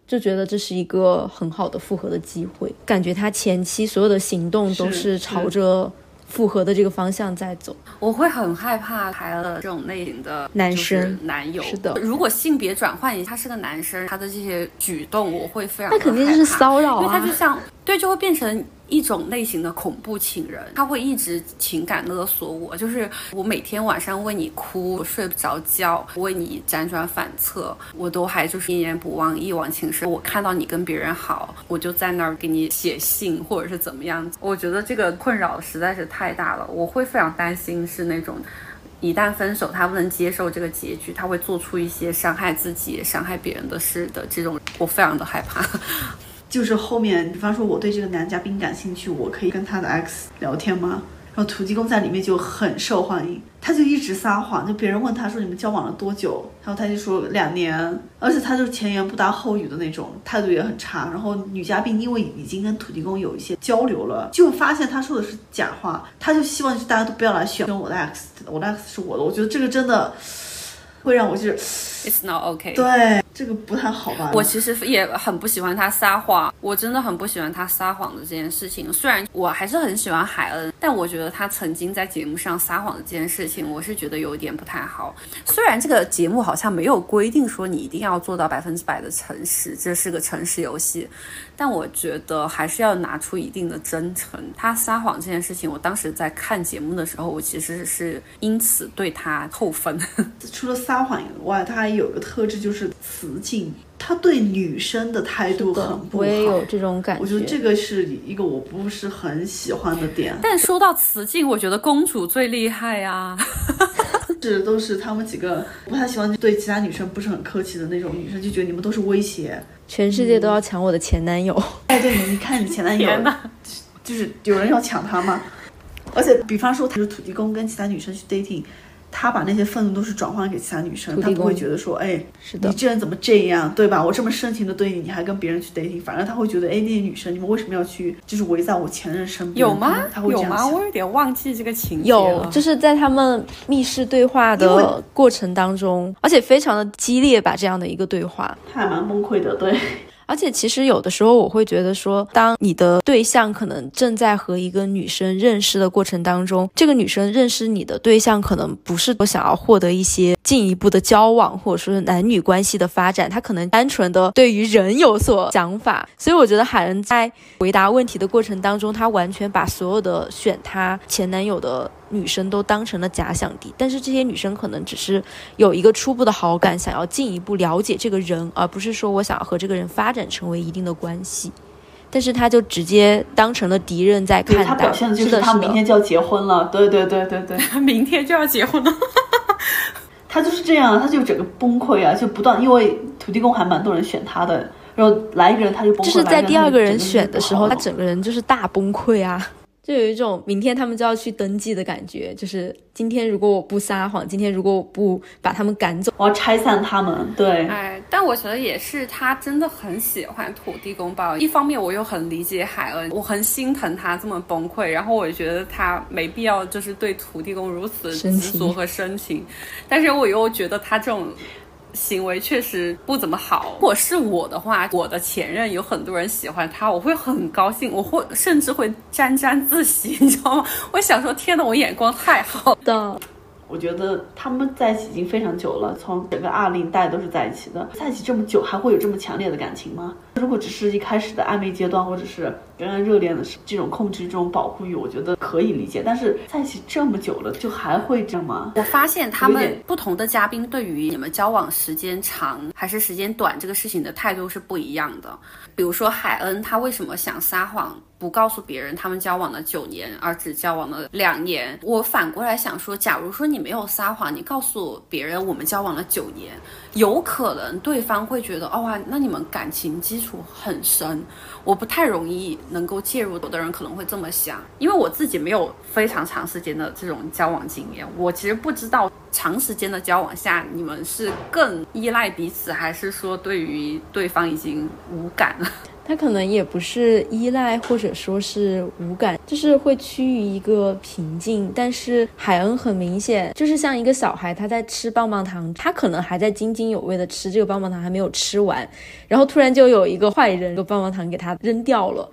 就觉得这是一个很好的复合的机会。感觉他前期所有的行动都是朝着。复合的这个方向在走，我会很害怕来了这种类型的男生男友。是的，如果性别转换一下，他是个男生，他的这些举动我会非常。那肯定是骚扰啊，因为他就像对，就会变成。一种类型的恐怖情人，他会一直情感勒索我，就是我每天晚上为你哭，睡不着觉，为你辗转反侧，我都还就是念念不忘，一往情深。我看到你跟别人好，我就在那儿给你写信，或者是怎么样。我觉得这个困扰实在是太大了，我会非常担心是那种。一旦分手，他不能接受这个结局，他会做出一些伤害自己、伤害别人的事的。这种我非常的害怕。就是后面，比方说我对这个男嘉宾感兴趣，我可以跟他的 X 聊天吗？然后土地公在里面就很受欢迎，他就一直撒谎，就别人问他说你们交往了多久，然后他就说两年，而且他就是前言不搭后语的那种，态度也很差。然后女嘉宾因为已经跟土地公有一些交流了，就发现他说的是假话，他就希望就大家都不要来选我的 X，我的 X 是我的。我觉得这个真的会让我就是，It's not OK。对。这个不太好吧？我其实也很不喜欢他撒谎，我真的很不喜欢他撒谎的这件事情。虽然我还是很喜欢海恩，但我觉得他曾经在节目上撒谎的这件事情，我是觉得有点不太好。虽然这个节目好像没有规定说你一定要做到百分之百的诚实，这是个诚实游戏，但我觉得还是要拿出一定的真诚。他撒谎这件事情，我当时在看节目的时候，我其实是因此对他扣分。*laughs* 除了撒谎以外，他还有个特质就是。雌竞，他对女生的态度很不好。我也有这种感觉。我觉得这个是一个我不是很喜欢的点。但说到雌竞，我觉得公主最厉害呀。*laughs* 是都是他们几个不太喜欢对其他女生不是很客气的那种女生，就觉得你们都是威胁，全世界都要抢我的前男友。哎，对，你看你前男友，就是有人要抢他吗？而且，比方说，他是土地公跟其他女生去 dating。他把那些愤怒都是转换给其他女生，他不会觉得说，哎，是的，你这人怎么这样，对吧？我这么深情的对你，你还跟别人去 dating，反正他会觉得，哎，那些女生，你们为什么要去，就是围在我前任身边？有吗？他会有吗？我有点忘记这个情节有，就是在他们密室对话的过程当中，而且非常的激烈吧，这样的一个对话，他还蛮崩溃的，对。而且其实有的时候我会觉得说，当你的对象可能正在和一个女生认识的过程当中，这个女生认识你的对象可能不是我想要获得一些进一步的交往，或者说是男女关系的发展，她可能单纯的对于人有所想法。所以我觉得海恩在回答问题的过程当中，他完全把所有的选他前男友的。女生都当成了假想敌，但是这些女生可能只是有一个初步的好感，想要进一步了解这个人，而不是说我想要和这个人发展成为一定的关系。但是他就直接当成了敌人在看待，他表现的就是他 *laughs* 明天就要结婚了，对对对对对，明天就要结婚了，他就是这样，他就整个崩溃啊，就不断，因为土地公还蛮多人选他的，然后来一个人他就崩溃，就是在第二个人选的时候，他整个人就是大崩溃啊。就有一种明天他们就要去登记的感觉，就是今天如果我不撒谎，今天如果我不把他们赶走，我要拆散他们。对，哎，但我觉得也是，他真的很喜欢土地公包。一方面我又很理解海恩，我很心疼他这么崩溃，然后我觉得他没必要就是对土地公如此执着和深情，但是我又觉得他这种。行为确实不怎么好。如果是我的话，我的前任有很多人喜欢他，我会很高兴，我会甚至会沾沾自喜，你知道吗？我想说，天呐，我眼光太好的。我觉得他们在一起已经非常久了，从整个二零代都是在一起的，在一起这么久还会有这么强烈的感情吗？如果只是一开始的暧昧阶段，或者是刚刚热恋的这种控制、这种保护欲，我觉得可以理解。但是在一起这么久了，就还会这样吗？我发现他们不同的嘉宾对于你们交往时间长还是时间短这个事情的态度是不一样的。比如说海恩，他为什么想撒谎？不告诉别人他们交往了九年，而只交往了两年。我反过来想说，假如说你没有撒谎，你告诉别人我们交往了九年，有可能对方会觉得，哦哇，那你们感情基础很深。我不太容易能够介入，有的人可能会这么想，因为我自己没有非常长时间的这种交往经验，我其实不知道长时间的交往下，你们是更依赖彼此，还是说对于对方已经无感了。他可能也不是依赖，或者说是无感，就是会趋于一个平静。但是海恩很明显就是像一个小孩，他在吃棒棒糖，他可能还在津津有味的吃这个棒棒糖，还没有吃完，然后突然就有一个坏人，个棒棒糖给他扔掉了。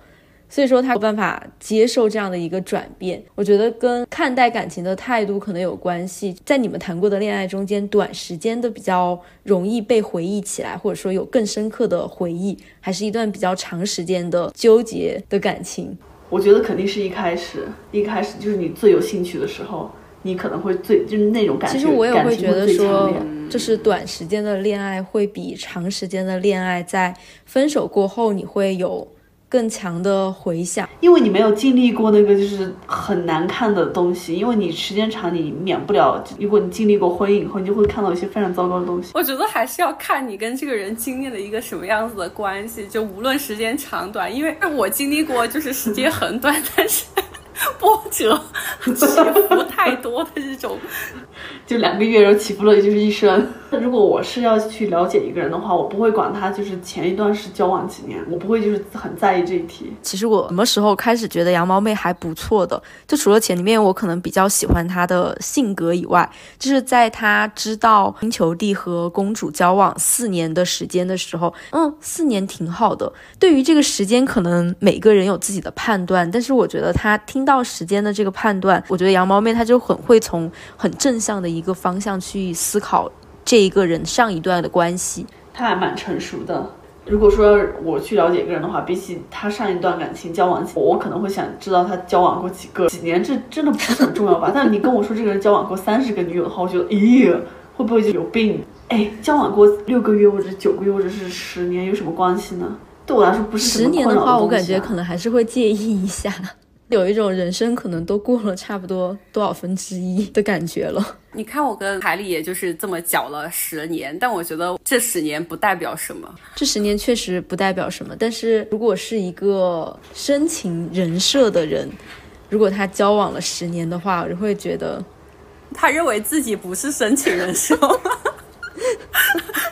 所以说他有办法接受这样的一个转变，我觉得跟看待感情的态度可能有关系。在你们谈过的恋爱中间，短时间的比较容易被回忆起来，或者说有更深刻的回忆，还是一段比较长时间的纠结的感情。我觉得肯定是一开始，一开始就是你最有兴趣的时候，你可能会最就是那种感觉。其实我也会觉得说，就是短时间的恋爱会比长时间的恋爱在分手过后你会有。更强的回响，因为你没有经历过那个就是很难看的东西，因为你时间长，你免不了。如果你经历过婚姻以后，你就会看到一些非常糟糕的东西。我觉得还是要看你跟这个人经历了一个什么样子的关系，就无论时间长短。因为我经历过，就是时间很短，但是。波折起伏太多的这种，就两个月然后起伏了也就是一生。*laughs* 如果我是要去了解一个人的话，我不会管他就是前一段是交往几年，我不会就是很在意这一题。其实我什么时候开始觉得羊毛妹还不错的，就除了前面我可能比较喜欢她的性格以外，就是在她知道星球帝和公主交往四年的时间的时候，嗯，四年挺好的。对于这个时间，可能每个人有自己的判断，但是我觉得她听。到时间的这个判断，我觉得羊毛妹她就很会从很正向的一个方向去思考这一个人上一段的关系，他还蛮成熟的。如果说我去了解一个人的话，比起他上一段感情交往，我可能会想知道他交往过几个几年，这真的不是很重要吧？但你跟我说这个人交往过三十个女友的话，我觉得，咦，会不会就有病？哎，交往过六个月或者九个月或者是十年有什么关系呢？对我来说不是十年的话，我感觉可能还是会介意一下。有一种人生可能都过了差不多多少分之一的感觉了。*laughs* 你看我跟海里也就是这么搅了十年，但我觉得这十年不代表什么。这十年确实不代表什么，但是如果是一个深情人设的人，如果他交往了十年的话，我就会觉得他认为自己不是深情人设。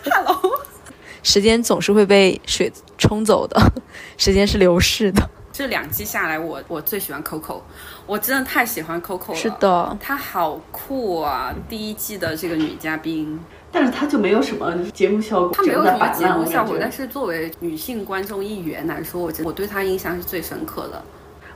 Hello，时间总是会被水冲走的，时间是流逝的。这两季下来，我我最喜欢 Coco，我真的太喜欢 Coco 了。是的，她好酷啊！第一季的这个女嘉宾，但是她就没有什么节目效果。她没有什么节目效果，但是作为女性观众一员来说，我我对她印象是最深刻的。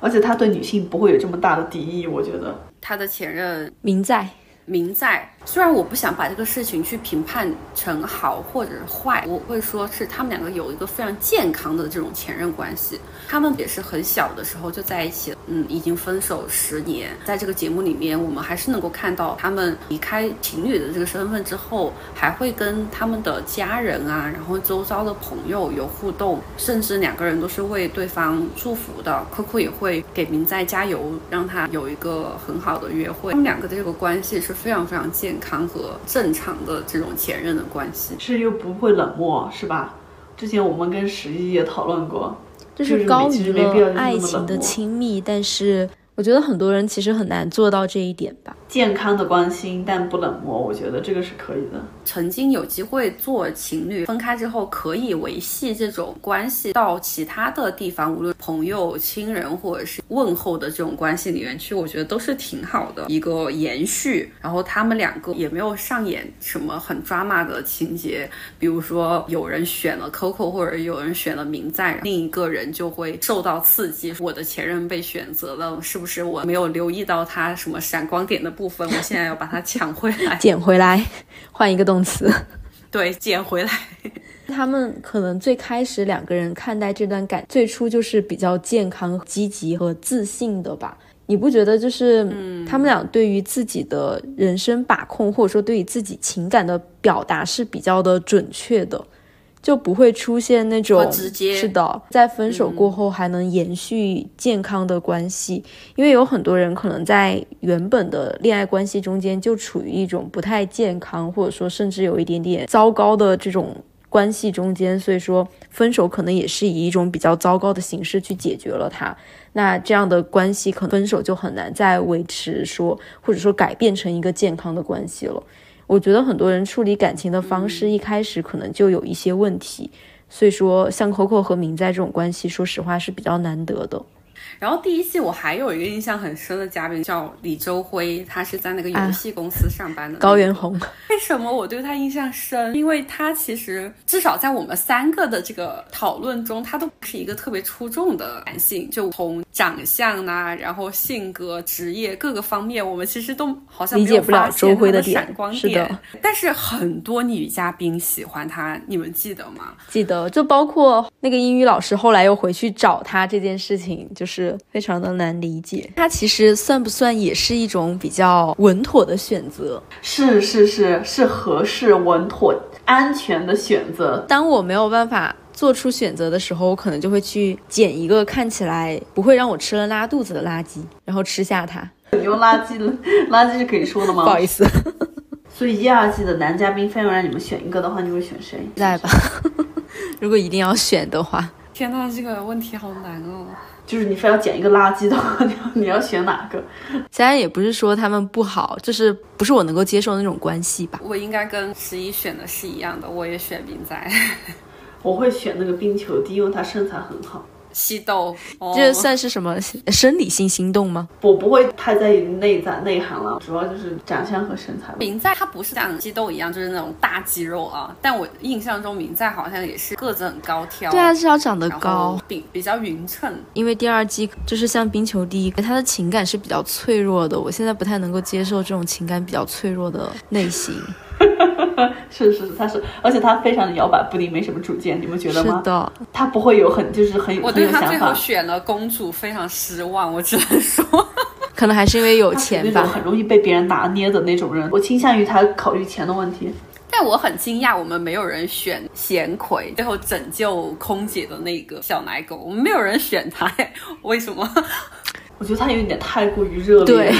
而且她对女性不会有这么大的敌意，我觉得。她的前任明在。明在，虽然我不想把这个事情去评判成好或者是坏，我会说是他们两个有一个非常健康的这种前任关系。他们也是很小的时候就在一起，嗯，已经分手十年。在这个节目里面，我们还是能够看到他们离开情侣的这个身份之后，还会跟他们的家人啊，然后周遭的朋友有互动，甚至两个人都是为对方祝福的。Coco 也会给明在加油，让他有一个很好的约会。他们两个的这个关系是。非常非常健康和正常的这种前任的关系，是又不会冷漠，是吧？之前我们跟十一也讨论过，就是高于了爱情的亲密，但是。我觉得很多人其实很难做到这一点吧。健康的关心，但不冷漠，我觉得这个是可以的。曾经有机会做情侣，分开之后可以维系这种关系到其他的地方，无论朋友、亲人或者是问候的这种关系里面去，我觉得都是挺好的一个延续。然后他们两个也没有上演什么很 drama 的情节，比如说有人选了 Coco，或者有人选了明在，另一个人就会受到刺激。我的前任被选择了，是。不是我没有留意到他什么闪光点的部分，我现在要把它抢回来，*laughs* 捡回来，换一个动词，对，捡回来。*laughs* 他们可能最开始两个人看待这段感，最初就是比较健康、积极和自信的吧？你不觉得就是，嗯，他们俩对于自己的人生把控，或者说对于自己情感的表达是比较的准确的？就不会出现那种是的，在分手过后还能延续健康的关系，因为有很多人可能在原本的恋爱关系中间就处于一种不太健康，或者说甚至有一点点糟糕的这种关系中间，所以说分手可能也是以一种比较糟糕的形式去解决了它。那这样的关系可能分手就很难再维持说，或者说改变成一个健康的关系了。我觉得很多人处理感情的方式一开始可能就有一些问题，所以说像 Coco 和明在这种关系，说实话是比较难得的。然后第一季我还有一个印象很深的嘉宾叫李周辉，他是在那个游戏公司上班的高原红。为什么我对他印象深？因为他其实至少在我们三个的这个讨论中，他都不是一个特别出众的男性，就从长相呐，然后性格、职业各个方面，我们其实都好像理解不了周辉的闪光点。但是很多女嘉宾喜欢他，你们记得吗？记得，就包括那个英语老师后来又回去找他这件事情，就是。是非常的难理解。它其实算不算也是一种比较稳妥的选择？是是是是合适、稳妥、安全的选择。当我没有办法做出选择的时候，我可能就会去捡一个看起来不会让我吃了拉肚子的垃圾，然后吃下它。你用垃圾了，垃圾是可以说的吗？不好意思。*laughs* 所以一二季的男嘉宾，非要让你们选一个的话，你会选谁？在吧。*laughs* 如果一定要选的话，天呐，这个问题好难哦。就是你非要捡一个垃圾的话，你要你要选哪个？虽然也不是说他们不好，就是不是我能够接受那种关系吧。我应该跟十一选的是一样的，我也选冰仔。*laughs* 我会选那个冰球弟，因为他身材很好。西豆，这算是什么生理性心动吗？我不会太在意内在内涵了，主要就是长相和身材。明在他不是像西豆一样，就是那种大肌肉啊，但我印象中明在好像也是个子很高挑。对啊，是要长得高，比比较匀称。因为第二季就是像冰球第一，他的情感是比较脆弱的，我现在不太能够接受这种情感比较脆弱的类型。*laughs* 是是，他是，而且他非常的摇摆不定，没什么主见，你们觉得吗？是的，他不会有很就是很有我对他最后选了公主非常失望，我只能说，*laughs* 可能还是因为有钱吧，很容易被别人拿捏的那种人。我倾向于他考虑钱的问题。但我很惊讶，我们没有人选贤奎，最后拯救空姐的那个小奶狗，我们没有人选他，为什么？*laughs* 我觉得他有点太过于热烈。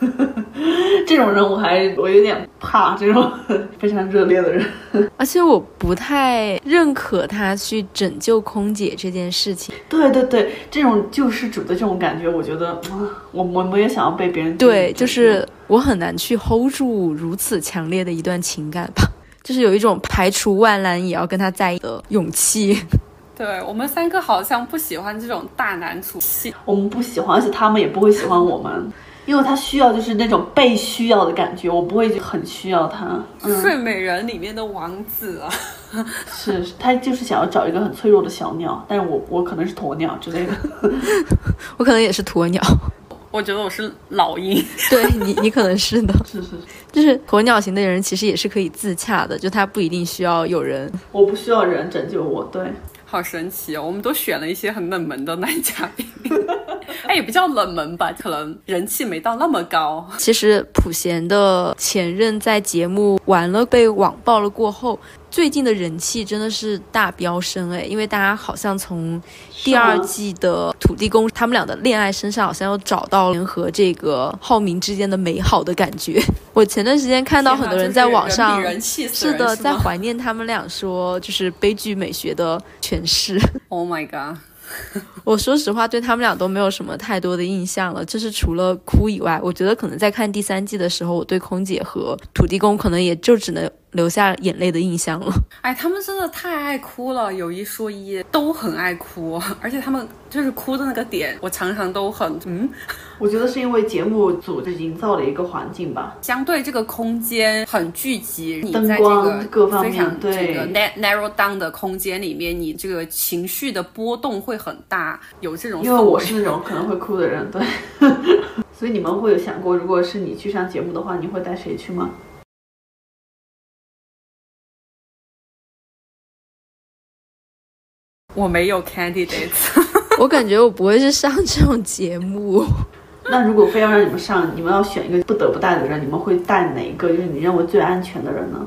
*laughs* 这种人我还我有点怕，这种 *laughs* 非常热烈的人。*laughs* 而且我不太认可他去拯救空姐这件事情。对对对，这种救世主的这种感觉，我觉得，我我我也想要被别人对，就是我很难去 hold 住如此强烈的一段情感吧，就是有一种排除万难也要跟他在一起的勇气。对我们三个好像不喜欢这种大男主戏，我们不喜欢，而且他们也不会喜欢我们。因为他需要就是那种被需要的感觉，我不会很需要他。睡美人里面的王子啊，*laughs* *laughs* 是他就是想要找一个很脆弱的小鸟，但是我我可能是鸵鸟之类的，*laughs* 我可能也是鸵鸟，我觉得我是老鹰，对你你可能是的，是是，就是鸵鸟型的人其实也是可以自洽的，就他不一定需要有人，我不需要人拯救我，对。好神奇哦！我们都选了一些很冷门的男嘉宾，哎，也不叫冷门吧，可能人气没到那么高。其实普贤的前任在节目完了被网爆了过后。最近的人气真的是大飙升哎，因为大家好像从第二季的土地公他们俩的恋爱身上，好像又找到联和这个浩明之间的美好的感觉。*laughs* 我前段时间看到很多人在网上是的，在怀念他们俩，说就是悲剧美学的诠释。Oh my god！*laughs* 我说实话，对他们俩都没有什么太多的印象了，就是除了哭以外，我觉得可能在看第三季的时候，我对空姐和土地公可能也就只能。留下眼泪的印象了。哎，他们真的太爱哭了，有一说一，都很爱哭，而且他们就是哭的那个点，我常常都很嗯。我觉得是因为节目组就营造了一个环境吧，相对这个空间很聚集，灯光各方面对 narrow down 的空间里面，你这个情绪的波动会很大，有这种。因为我是那种可能会哭的人，对。*laughs* 所以你们会有想过，如果是你去上节目的话，你会带谁去吗？我没有 candidates，我感觉我不会是上这种节目。那如果非要让你们上，你们要选一个不得不带的人，你们会带哪一个？就是你认为最安全的人呢？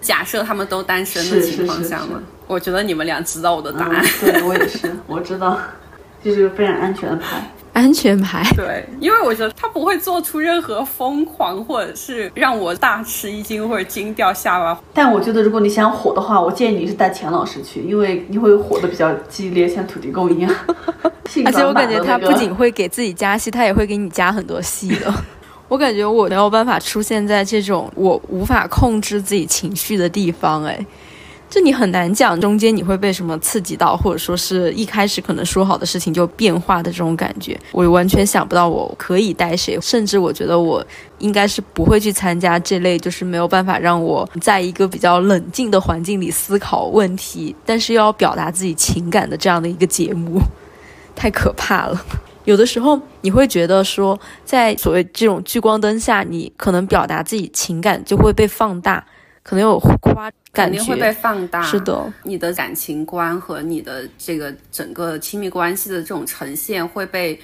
假设他们都单身的情况下吗？我觉得你们俩知道我的答案。对我也是，我知道，*laughs* 就是非常安全的牌。安全牌，对，因为我觉得他不会做出任何疯狂或者是让我大吃一惊或者惊掉下巴。但我觉得如果你想火的话，我建议你是带钱老师去，因为你会火的比较激烈，像土地公一样。*laughs* 而且我感觉他不仅会给自己加戏，他也会给你加很多戏的。*laughs* 我感觉我没有办法出现在这种我无法控制自己情绪的地方，哎。就你很难讲中间你会被什么刺激到，或者说是一开始可能说好的事情就变化的这种感觉，我完全想不到我可以带谁，甚至我觉得我应该是不会去参加这类就是没有办法让我在一个比较冷静的环境里思考问题，但是又要表达自己情感的这样的一个节目，*laughs* 太可怕了。有的时候你会觉得说，在所谓这种聚光灯下，你可能表达自己情感就会被放大。可能有夸感觉肯定会被放大。是的，你的感情观和你的这个整个亲密关系的这种呈现会被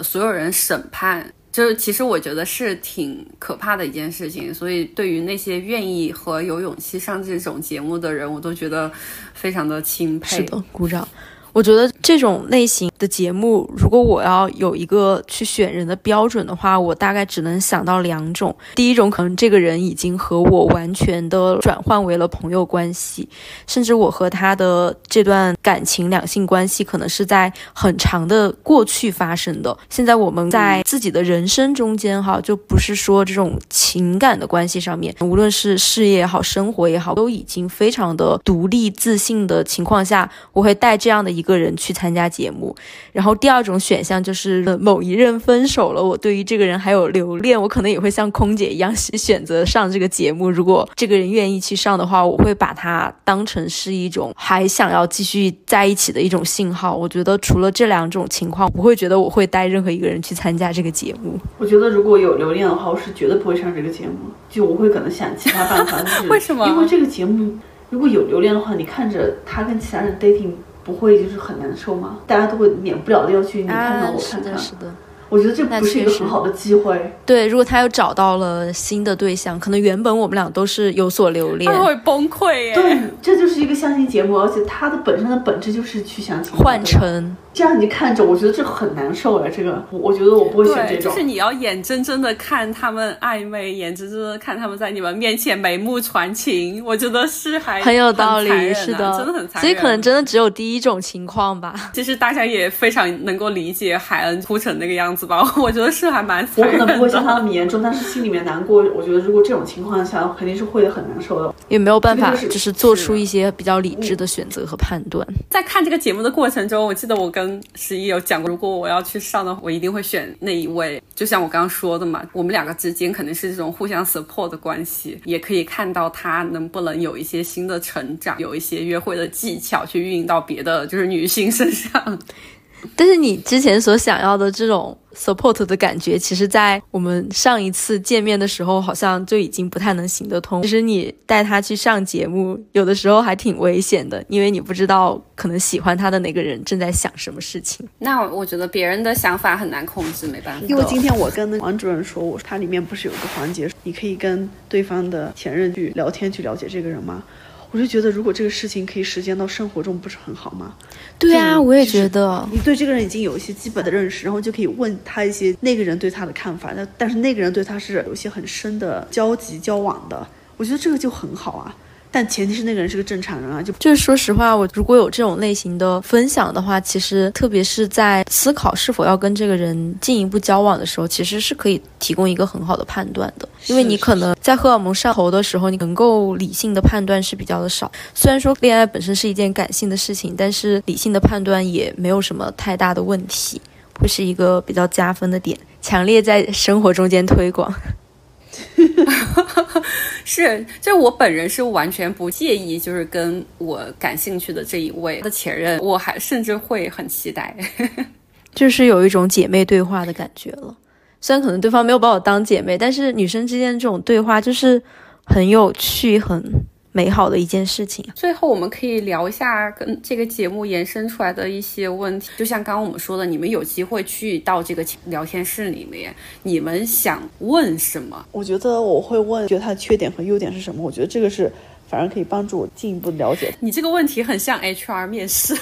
所有人审判。就是其实我觉得是挺可怕的一件事情，所以对于那些愿意和有勇气上这种节目的人，我都觉得非常的钦佩。是的，鼓掌。我觉得这种类型的节目，如果我要有一个去选人的标准的话，我大概只能想到两种。第一种，可能这个人已经和我完全的转换为了朋友关系，甚至我和他的这段感情两性关系可能是在很长的过去发生的。现在我们在自己的人生中间，哈，就不是说这种情感的关系上面，无论是事业也好，生活也好，都已经非常的独立自信的情况下，我会带这样的一个人去参加节目。然后第二种选项就是某一任分手了，我对于这个人还有留恋，我可能也会像空姐一样选择上这个节目。如果这个人愿意去上的话，我会把它当成是一种还想要继续在一起的一种信号。我觉得除了这两种情况，不会觉得我会带任何一个人去参加这个节目。我觉得如果有留恋的话，我是绝对不会上这个节目。就我会可能想其他办法，*laughs* 为什么？因为这个节目如果有留恋的话，你看着他跟其他人 dating。不会就是很难受吗？大家都会免不了的要去你看看我看看。是的，我觉得这不是一个很好的机会。对，如果他又找到了新的对象，可能原本我们俩都是有所留恋，他会崩溃耶。对，这就是一个相亲节目，而且它的本身的本质就是去相亲。换乘。这样你看着，我觉得这很难受哎，这个，我觉得我不会选这种。就是你要眼睁睁的看他们暧昧，眼睁睁的看他们在你们面前眉目传情，我觉得是还很有道理，是的，真的很残忍。所以可能真的只有第一种情况吧。其实大家也非常能够理解海恩哭成那个样子吧？*laughs* 我觉得是还蛮残忍。我可能不会像他那么严重，但是心里面难过。我觉得如果这种情况下，肯定是会很难受的。也没有办法，就是做出一些比较理智的选择和判断。在看这个节目的过程中，我记得我跟十一有。讲过，如果我要去上的话，我一定会选那一位。就像我刚刚说的嘛，我们两个之间肯定是这种互相 support 的关系，也可以看到他能不能有一些新的成长，有一些约会的技巧去运用到别的就是女性身上。但是你之前所想要的这种 support 的感觉，其实，在我们上一次见面的时候，好像就已经不太能行得通。其实你带他去上节目，有的时候还挺危险的，因为你不知道可能喜欢他的那个人正在想什么事情。那我觉得别人的想法很难控制，没办法。因为今天我跟王主任说，我他里面不是有一个环节，你可以跟对方的前任去聊天，去了解这个人吗？我就觉得，如果这个事情可以实践到生活中，不是很好吗？对啊，我也觉得。你对这个人已经有一些基本的认识，然后就可以问他一些那个人对他的看法。那但是那个人对他是有一些很深的交集交往的，我觉得这个就很好啊。但前提是那个人是个正常人啊，就就是说实话，我如果有这种类型的分享的话，其实特别是在思考是否要跟这个人进一步交往的时候，其实是可以提供一个很好的判断的。因为你可能在荷尔蒙上头的时候，你能够理性的判断是比较的少。虽然说恋爱本身是一件感性的事情，但是理性的判断也没有什么太大的问题，会是一个比较加分的点。强烈在生活中间推广。*laughs* 是，就我本人是完全不介意，就是跟我感兴趣的这一位的前任，我还甚至会很期待，*laughs* 就是有一种姐妹对话的感觉了。虽然可能对方没有把我当姐妹，但是女生之间这种对话就是很有趣，很。美好的一件事情。最后，我们可以聊一下跟这个节目延伸出来的一些问题。就像刚刚我们说的，你们有机会去到这个聊天室里面，你们想问什么？我觉得我会问，觉得他的缺点和优点是什么？我觉得这个是反而可以帮助我进一步了解。你这个问题很像 HR 面试，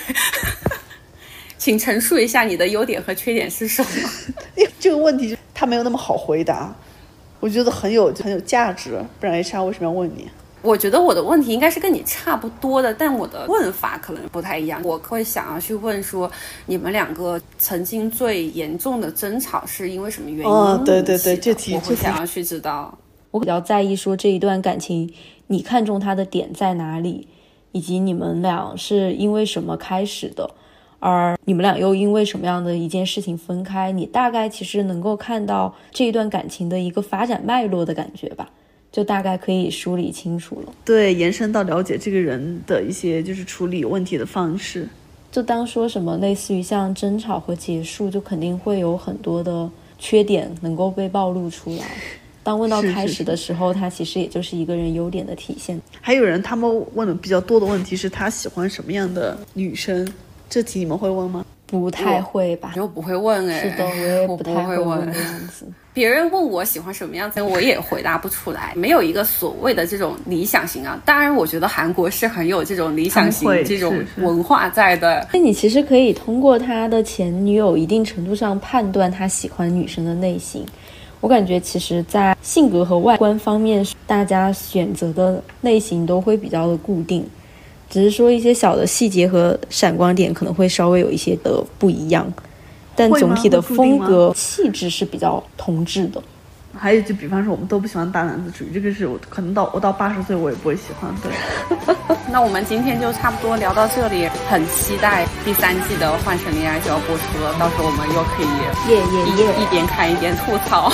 *laughs* 请陈述一下你的优点和缺点是什么？这个问题他没有那么好回答，我觉得很有很有价值，不然 HR 为什么要问你？我觉得我的问题应该是跟你差不多的，但我的问法可能不太一样。我会想要去问说，你们两个曾经最严重的争吵是因为什么原因？哦，对对对，这题我会想要去知道。我比较在意说这一段感情，你看中他的点在哪里，以及你们俩是因为什么开始的，而你们俩又因为什么样的一件事情分开？你大概其实能够看到这一段感情的一个发展脉络的感觉吧。就大概可以梳理清楚了，对，延伸到了解这个人的一些就是处理问题的方式。就当说什么类似于像争吵和结束，就肯定会有很多的缺点能够被暴露出来。当问到开始的时候，他其实也就是一个人优点的体现。还有人他们问的比较多的问题是他喜欢什么样的女生？这题你们会问吗？不太会吧？就不会问哎，是的，我也不太会问的样子。别人问我喜欢什么样子，我也回答不出来，没有一个所谓的这种理想型啊。当然，我觉得韩国是很有这种理想型这种文化在的。那你其实可以通过他的前女友一定程度上判断他喜欢女生的类型。我感觉其实，在性格和外观方面，大家选择的类型都会比较的固定，只是说一些小的细节和闪光点可能会稍微有一些的不一样，但总体的风格气质是比较同质的。还有就比方说我们都不喜欢大男子主义，这个是我可能到我到八十岁我也不会喜欢。对，*laughs* 那我们今天就差不多聊到这里，很期待第三季的《幻城恋爱》就要播出了，到时候我们又可以耶耶耶！一一边看一边吐槽。